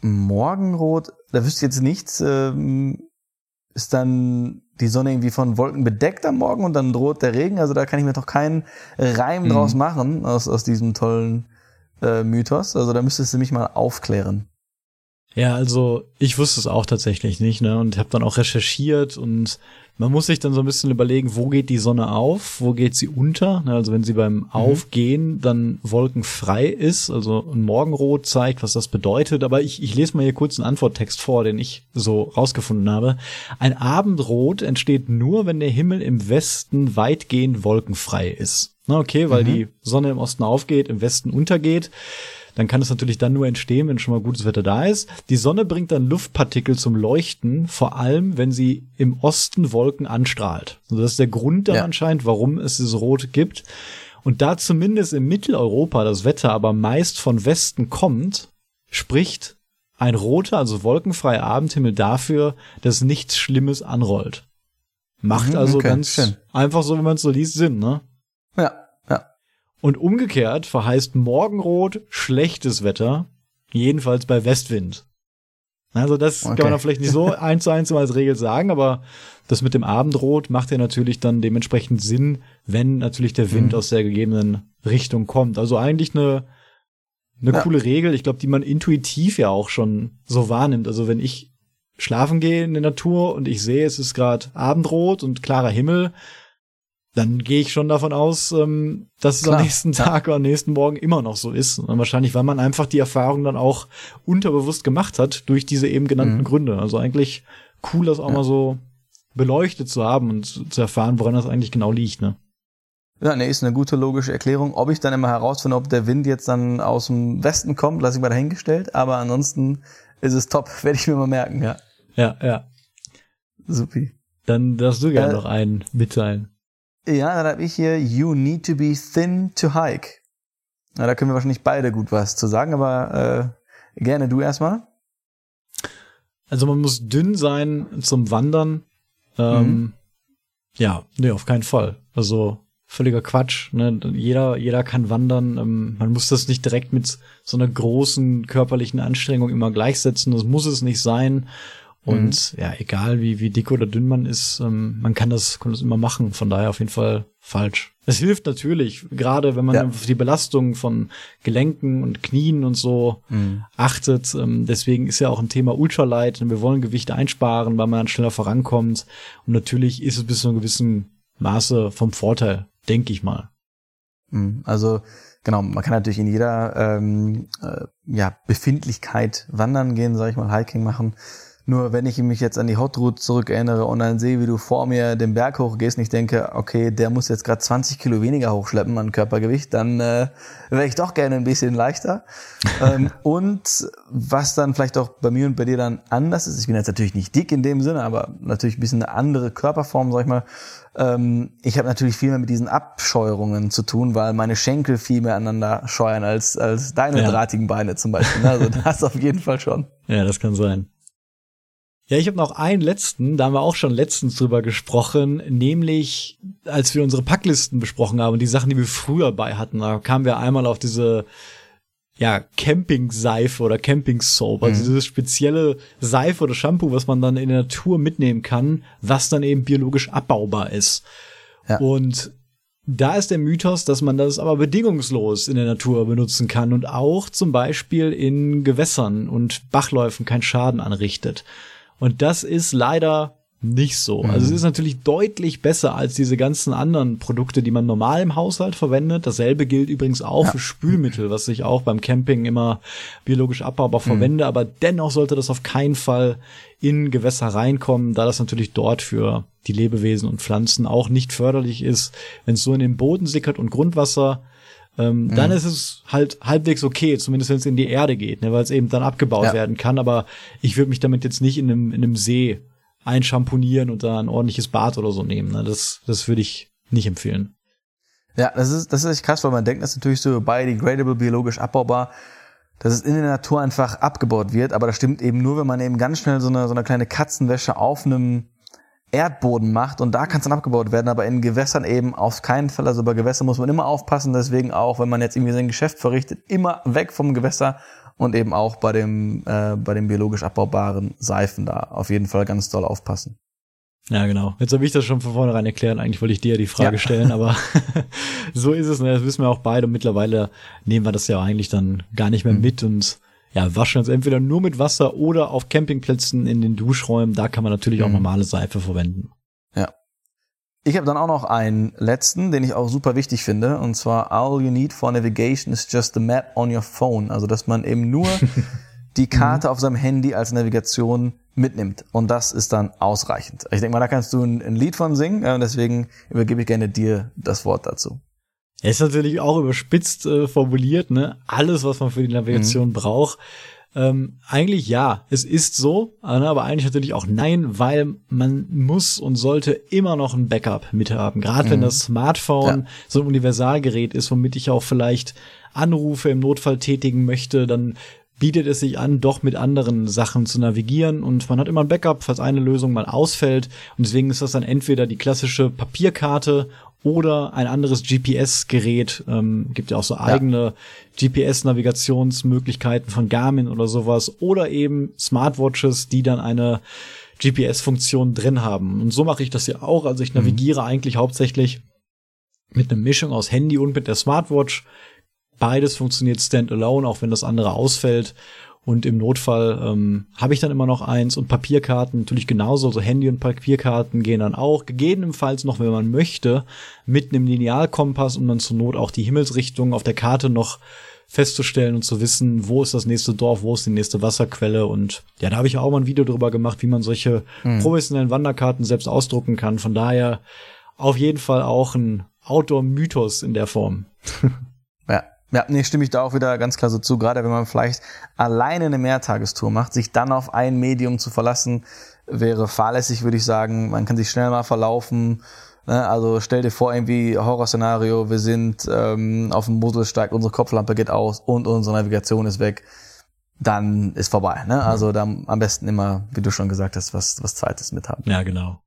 Morgenrot, da wüsste ich jetzt nichts. Ähm, ist dann die Sonne irgendwie von Wolken bedeckt am Morgen und dann droht der Regen. Also da kann ich mir doch keinen Reim mhm. draus machen aus, aus diesem tollen Mythos. Also da müsstest du mich mal aufklären. Ja, also ich wusste es auch tatsächlich nicht, ne? Und habe dann auch recherchiert und man muss sich dann so ein bisschen überlegen, wo geht die Sonne auf, wo geht sie unter. Ne? Also wenn sie beim mhm. Aufgehen dann wolkenfrei ist, also ein Morgenrot zeigt, was das bedeutet. Aber ich, ich lese mal hier kurz einen Antworttext vor, den ich so rausgefunden habe. Ein Abendrot entsteht nur, wenn der Himmel im Westen weitgehend wolkenfrei ist. Na, okay, weil mhm. die Sonne im Osten aufgeht, im Westen untergeht dann kann es natürlich dann nur entstehen, wenn schon mal gutes Wetter da ist. Die Sonne bringt dann Luftpartikel zum Leuchten, vor allem wenn sie im Osten Wolken anstrahlt. Also das ist der Grund dann ja. anscheinend, warum es das Rot gibt. Und da zumindest in Mitteleuropa das Wetter aber meist von Westen kommt, spricht ein roter, also wolkenfreier Abendhimmel dafür, dass nichts Schlimmes anrollt. Macht mhm, also okay, ganz schön. einfach so, wenn man es so liest, Sinn, ne? Ja. Und umgekehrt verheißt Morgenrot schlechtes Wetter, jedenfalls bei Westwind. Also das okay. kann man vielleicht nicht so <laughs> eins zu eins als Regel sagen, aber das mit dem Abendrot macht ja natürlich dann dementsprechend Sinn, wenn natürlich der Wind mhm. aus der gegebenen Richtung kommt. Also eigentlich eine, eine ja. coole Regel, ich glaube, die man intuitiv ja auch schon so wahrnimmt. Also wenn ich schlafen gehe in der Natur und ich sehe, es ist gerade Abendrot und klarer Himmel, dann gehe ich schon davon aus, ähm, dass es Klar, am nächsten Tag ja. oder am nächsten Morgen immer noch so ist. Und wahrscheinlich, weil man einfach die Erfahrung dann auch unterbewusst gemacht hat durch diese eben genannten mhm. Gründe. Also eigentlich cool, das auch ja. mal so beleuchtet zu haben und zu erfahren, woran das eigentlich genau liegt, ne? Ja, ne, ist eine gute logische Erklärung. Ob ich dann immer herausfinde, ob der Wind jetzt dann aus dem Westen kommt, lasse ich mal dahingestellt. Aber ansonsten ist es top, <laughs> werde ich mir mal merken, ja. Ja, ja. Supi. Dann darfst du gerne äh, noch einen mitteilen. Ja, dann habe ich hier You need to be thin to hike. Na, da können wir wahrscheinlich beide gut was zu sagen, aber äh, gerne du erstmal. Also man muss dünn sein zum Wandern. Ähm, mhm. Ja, nee, auf keinen Fall. Also völliger Quatsch. Ne? Jeder, jeder kann wandern. Ähm, man muss das nicht direkt mit so einer großen körperlichen Anstrengung immer gleichsetzen. Das muss es nicht sein. Und mhm. ja, egal wie, wie dick oder dünn man ist, ähm, man kann das, kann das immer machen. Von daher auf jeden Fall falsch. Es hilft natürlich, gerade wenn man ja. auf die Belastung von Gelenken und Knien und so mhm. achtet. Ähm, deswegen ist ja auch ein Thema Ultralight. Wir wollen Gewichte einsparen, weil man dann schneller vorankommt. Und natürlich ist es bis zu einem gewissen Maße vom Vorteil, denke ich mal. Mhm. Also genau, man kann natürlich in jeder ähm, äh, ja, Befindlichkeit wandern gehen, sag ich mal, Hiking machen Nur wenn ich mich jetzt an die Hot Route zurückerinnere und dann sehe, wie du vor mir den Berg hochgehst und ich denke, okay, der muss jetzt gerade 20 Kilo weniger hochschleppen an Körpergewicht, dann äh, wäre ich doch gerne ein bisschen leichter. <laughs> ähm, und was dann vielleicht auch bei mir und bei dir dann anders ist, ich bin jetzt natürlich nicht dick in dem Sinne, aber natürlich ein bisschen eine andere Körperform, sag ich mal. Ähm, ich habe natürlich viel mehr mit diesen Abscheuerungen zu tun, weil meine Schenkel viel mehr aneinander scheuern als, als deine ja. drahtigen Beine zum Beispiel. Also das auf jeden Fall schon. Ja, das kann sein. Ja, ich habe noch einen letzten, da haben wir auch schon letztens drüber gesprochen, nämlich als wir unsere Packlisten besprochen haben, die Sachen, die wir früher bei hatten, da kamen wir einmal auf diese ja, Camping-Seife oder Camping-Soap, also mhm. diese spezielle Seife oder Shampoo, was man dann in der Natur mitnehmen kann, was dann eben biologisch abbaubar ist. Ja. Und da ist der Mythos, dass man das aber bedingungslos in der Natur benutzen kann und auch zum Beispiel in Gewässern und Bachläufen keinen Schaden anrichtet. Und das ist leider nicht so. Mhm. Also es ist natürlich deutlich besser als diese ganzen anderen Produkte, die man normal im Haushalt verwendet. Dasselbe gilt übrigens auch ja. für Spülmittel, was ich auch beim Camping immer biologisch abbaubar mhm. verwende. Aber dennoch sollte das auf keinen Fall in Gewässer reinkommen, da das natürlich dort für die Lebewesen und Pflanzen auch nicht förderlich ist. Wenn es so in den Boden sickert und Grundwasser ähm, mhm. dann ist es halt halbwegs okay, zumindest wenn es in die Erde geht, ne, weil es eben dann abgebaut ja. werden kann. Aber ich würde mich damit jetzt nicht in einem, in einem See einschamponieren und da ein ordentliches Bad oder so nehmen. Ne? Das, das würde ich nicht empfehlen. Ja, das ist, das ist echt krass, weil man denkt, das ist natürlich so biodegradable, biologisch abbaubar, dass es in der Natur einfach abgebaut wird, aber das stimmt eben nur, wenn man eben ganz schnell so eine, so eine kleine Katzenwäsche auf einem Erdboden macht und da kann es dann abgebaut werden, aber in Gewässern eben auf keinen Fall. Also bei Gewässern muss man immer aufpassen, deswegen auch, wenn man jetzt irgendwie sein Geschäft verrichtet, immer weg vom Gewässer und eben auch bei dem, äh, bei den biologisch abbaubaren Seifen da auf jeden Fall ganz doll aufpassen. Ja, genau. Jetzt habe ich das schon von vornherein erklärt. Eigentlich wollte ich dir ja die Frage ja. stellen, <laughs> aber <laughs> so ist es. Ne? Das wissen wir auch beide. Und mittlerweile nehmen wir das ja eigentlich dann gar nicht mehr mhm. mit und ja, waschen uns entweder nur mit Wasser oder auf Campingplätzen in den Duschräumen. Da kann man natürlich auch mhm. normale Seife verwenden. Ja. Ich habe dann auch noch einen letzten, den ich auch super wichtig finde, und zwar All you need for navigation is just the map on your phone. Also, dass man eben nur <laughs> die Karte mhm. auf seinem Handy als Navigation mitnimmt. Und das ist dann ausreichend. Ich denke mal, da kannst du ein, ein Lied von singen, äh, deswegen übergebe ich gerne dir das Wort dazu. Er ist natürlich auch überspitzt äh, formuliert, ne? Alles, was man für die Navigation mhm. braucht. Ähm, eigentlich ja, es ist so, äh, aber eigentlich natürlich auch nein, weil man muss und sollte immer noch ein Backup mithaben. Gerade mhm. wenn das Smartphone ja. so ein Universalgerät ist, womit ich auch vielleicht Anrufe im Notfall tätigen möchte, dann bietet es sich an, doch mit anderen Sachen zu navigieren und man hat immer ein Backup, falls eine Lösung mal ausfällt und deswegen ist das dann entweder die klassische Papierkarte oder ein anderes GPS-Gerät. Ähm, gibt ja auch so eigene ja. GPS-Navigationsmöglichkeiten von Garmin oder sowas. Oder eben Smartwatches, die dann eine GPS-Funktion drin haben. Und so mache ich das ja auch. Also ich mhm. navigiere mhm. eigentlich hauptsächlich mit einer Mischung aus Handy und mit der Smartwatch. Beides funktioniert standalone, auch wenn das andere ausfällt. Und im Notfall ähm, habe ich dann immer noch eins und Papierkarten natürlich genauso. Also Handy und Papierkarten gehen dann auch. Gegebenenfalls noch, wenn man möchte, mit einem Linealkompass, um dann zur Not auch die Himmelsrichtung auf der Karte noch festzustellen und zu wissen, wo ist das nächste Dorf, wo ist die nächste Wasserquelle. Und ja, da habe ich auch mal ein Video drüber gemacht, wie man solche mhm. professionellen Wanderkarten selbst ausdrucken kann. Von daher auf jeden Fall auch ein Outdoor-Mythos in der Form. <laughs> Ja, nee, stimme ich da auch wieder ganz klar so zu. Gerade wenn man vielleicht alleine eine Mehrtagestour macht, sich dann auf ein Medium zu verlassen, wäre fahrlässig, würde ich sagen. Man kann sich schnell mal verlaufen. Ne? Also stell dir vor, irgendwie Horrorszenario, wir sind ähm, auf dem Moselsteig, unsere Kopflampe geht aus und unsere Navigation ist weg. Dann ist vorbei. Ne? Also dann am besten immer, wie du schon gesagt hast, was, was Zweites mit haben. Ja, genau.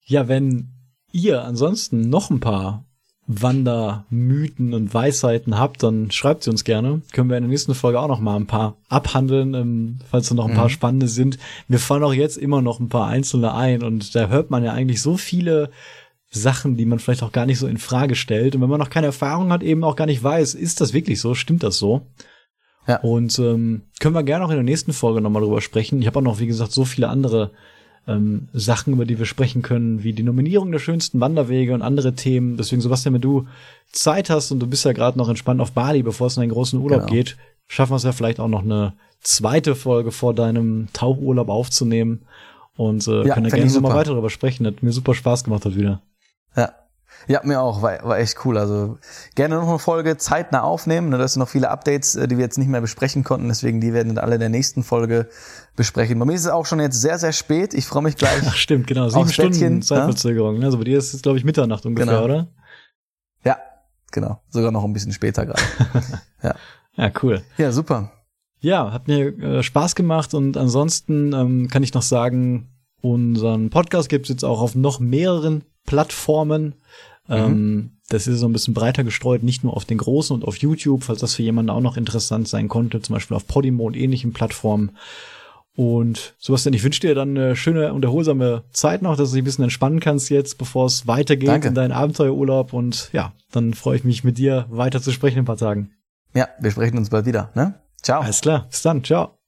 Ja, wenn ihr ansonsten noch ein paar Wandermythen und Weisheiten habt, dann schreibt sie uns gerne. Können wir in der nächsten Folge auch noch mal ein paar abhandeln, ähm, falls da noch ein mhm. paar spannende sind. Mir fallen auch jetzt immer noch ein paar einzelne ein und da hört man ja eigentlich so viele Sachen, die man vielleicht auch gar nicht so in Frage stellt. Und wenn man noch keine Erfahrung hat, eben auch gar nicht weiß, ist das wirklich so, stimmt das so? Ja. Und ähm, können wir gerne auch in der nächsten Folge nochmal drüber sprechen. Ich habe auch noch, wie gesagt, so viele andere ähm, Sachen, über die wir sprechen können, wie die Nominierung der schönsten Wanderwege und andere Themen. Deswegen, Sebastian, wenn du Zeit hast und du bist ja gerade noch entspannt auf Bali, bevor es in einen großen Urlaub genau. geht, schaffen wir es ja vielleicht auch noch eine zweite Folge vor deinem Tauchurlaub aufzunehmen und äh, ja, können da gerne nochmal weiter darüber sprechen. Hat mir super Spaß gemacht hat wieder. Ja. Mir auch, war, war echt cool. Also gerne noch eine Folge zeitnah aufnehmen. Da sind noch viele Updates, äh, die wir jetzt nicht mehr besprechen konnten. Deswegen, die werden alle in der nächsten Folge besprechen. Bei mir ist es auch schon jetzt sehr, sehr spät. Ich freue mich gleich. Ach, stimmt, genau. Sieben Stunden Bettchen, Zeitverzögerung. Ne? Also bei dir ist es, glaube ich, Mitternacht ungefähr, genau. oder? Ja, genau. Sogar noch ein bisschen später gerade. <laughs> ja. Ja, cool. Ja, super. Ja, hat mir äh, Spaß gemacht und ansonsten ähm, kann ich noch sagen, unseren Podcast gibt's jetzt auch auf noch mehreren Plattformen. Mhm. Ähm, das ist so ein bisschen breiter gestreut, nicht nur auf den großen und auf YouTube, falls das für jemanden auch noch interessant sein konnte, zum Beispiel auf Podimo und ähnlichen Plattformen. Und Sebastian, ich wünsche dir dann eine schöne und erholsame Zeit noch, dass du dich ein bisschen entspannen kannst jetzt, bevor es weitergeht Danke. in deinen Abenteuerurlaub. Und ja, dann freue ich mich mit dir weiter zu sprechen in ein paar Tagen. Ja, wir sprechen uns bald wieder. Ne? Ciao. Alles klar, bis dann, ciao.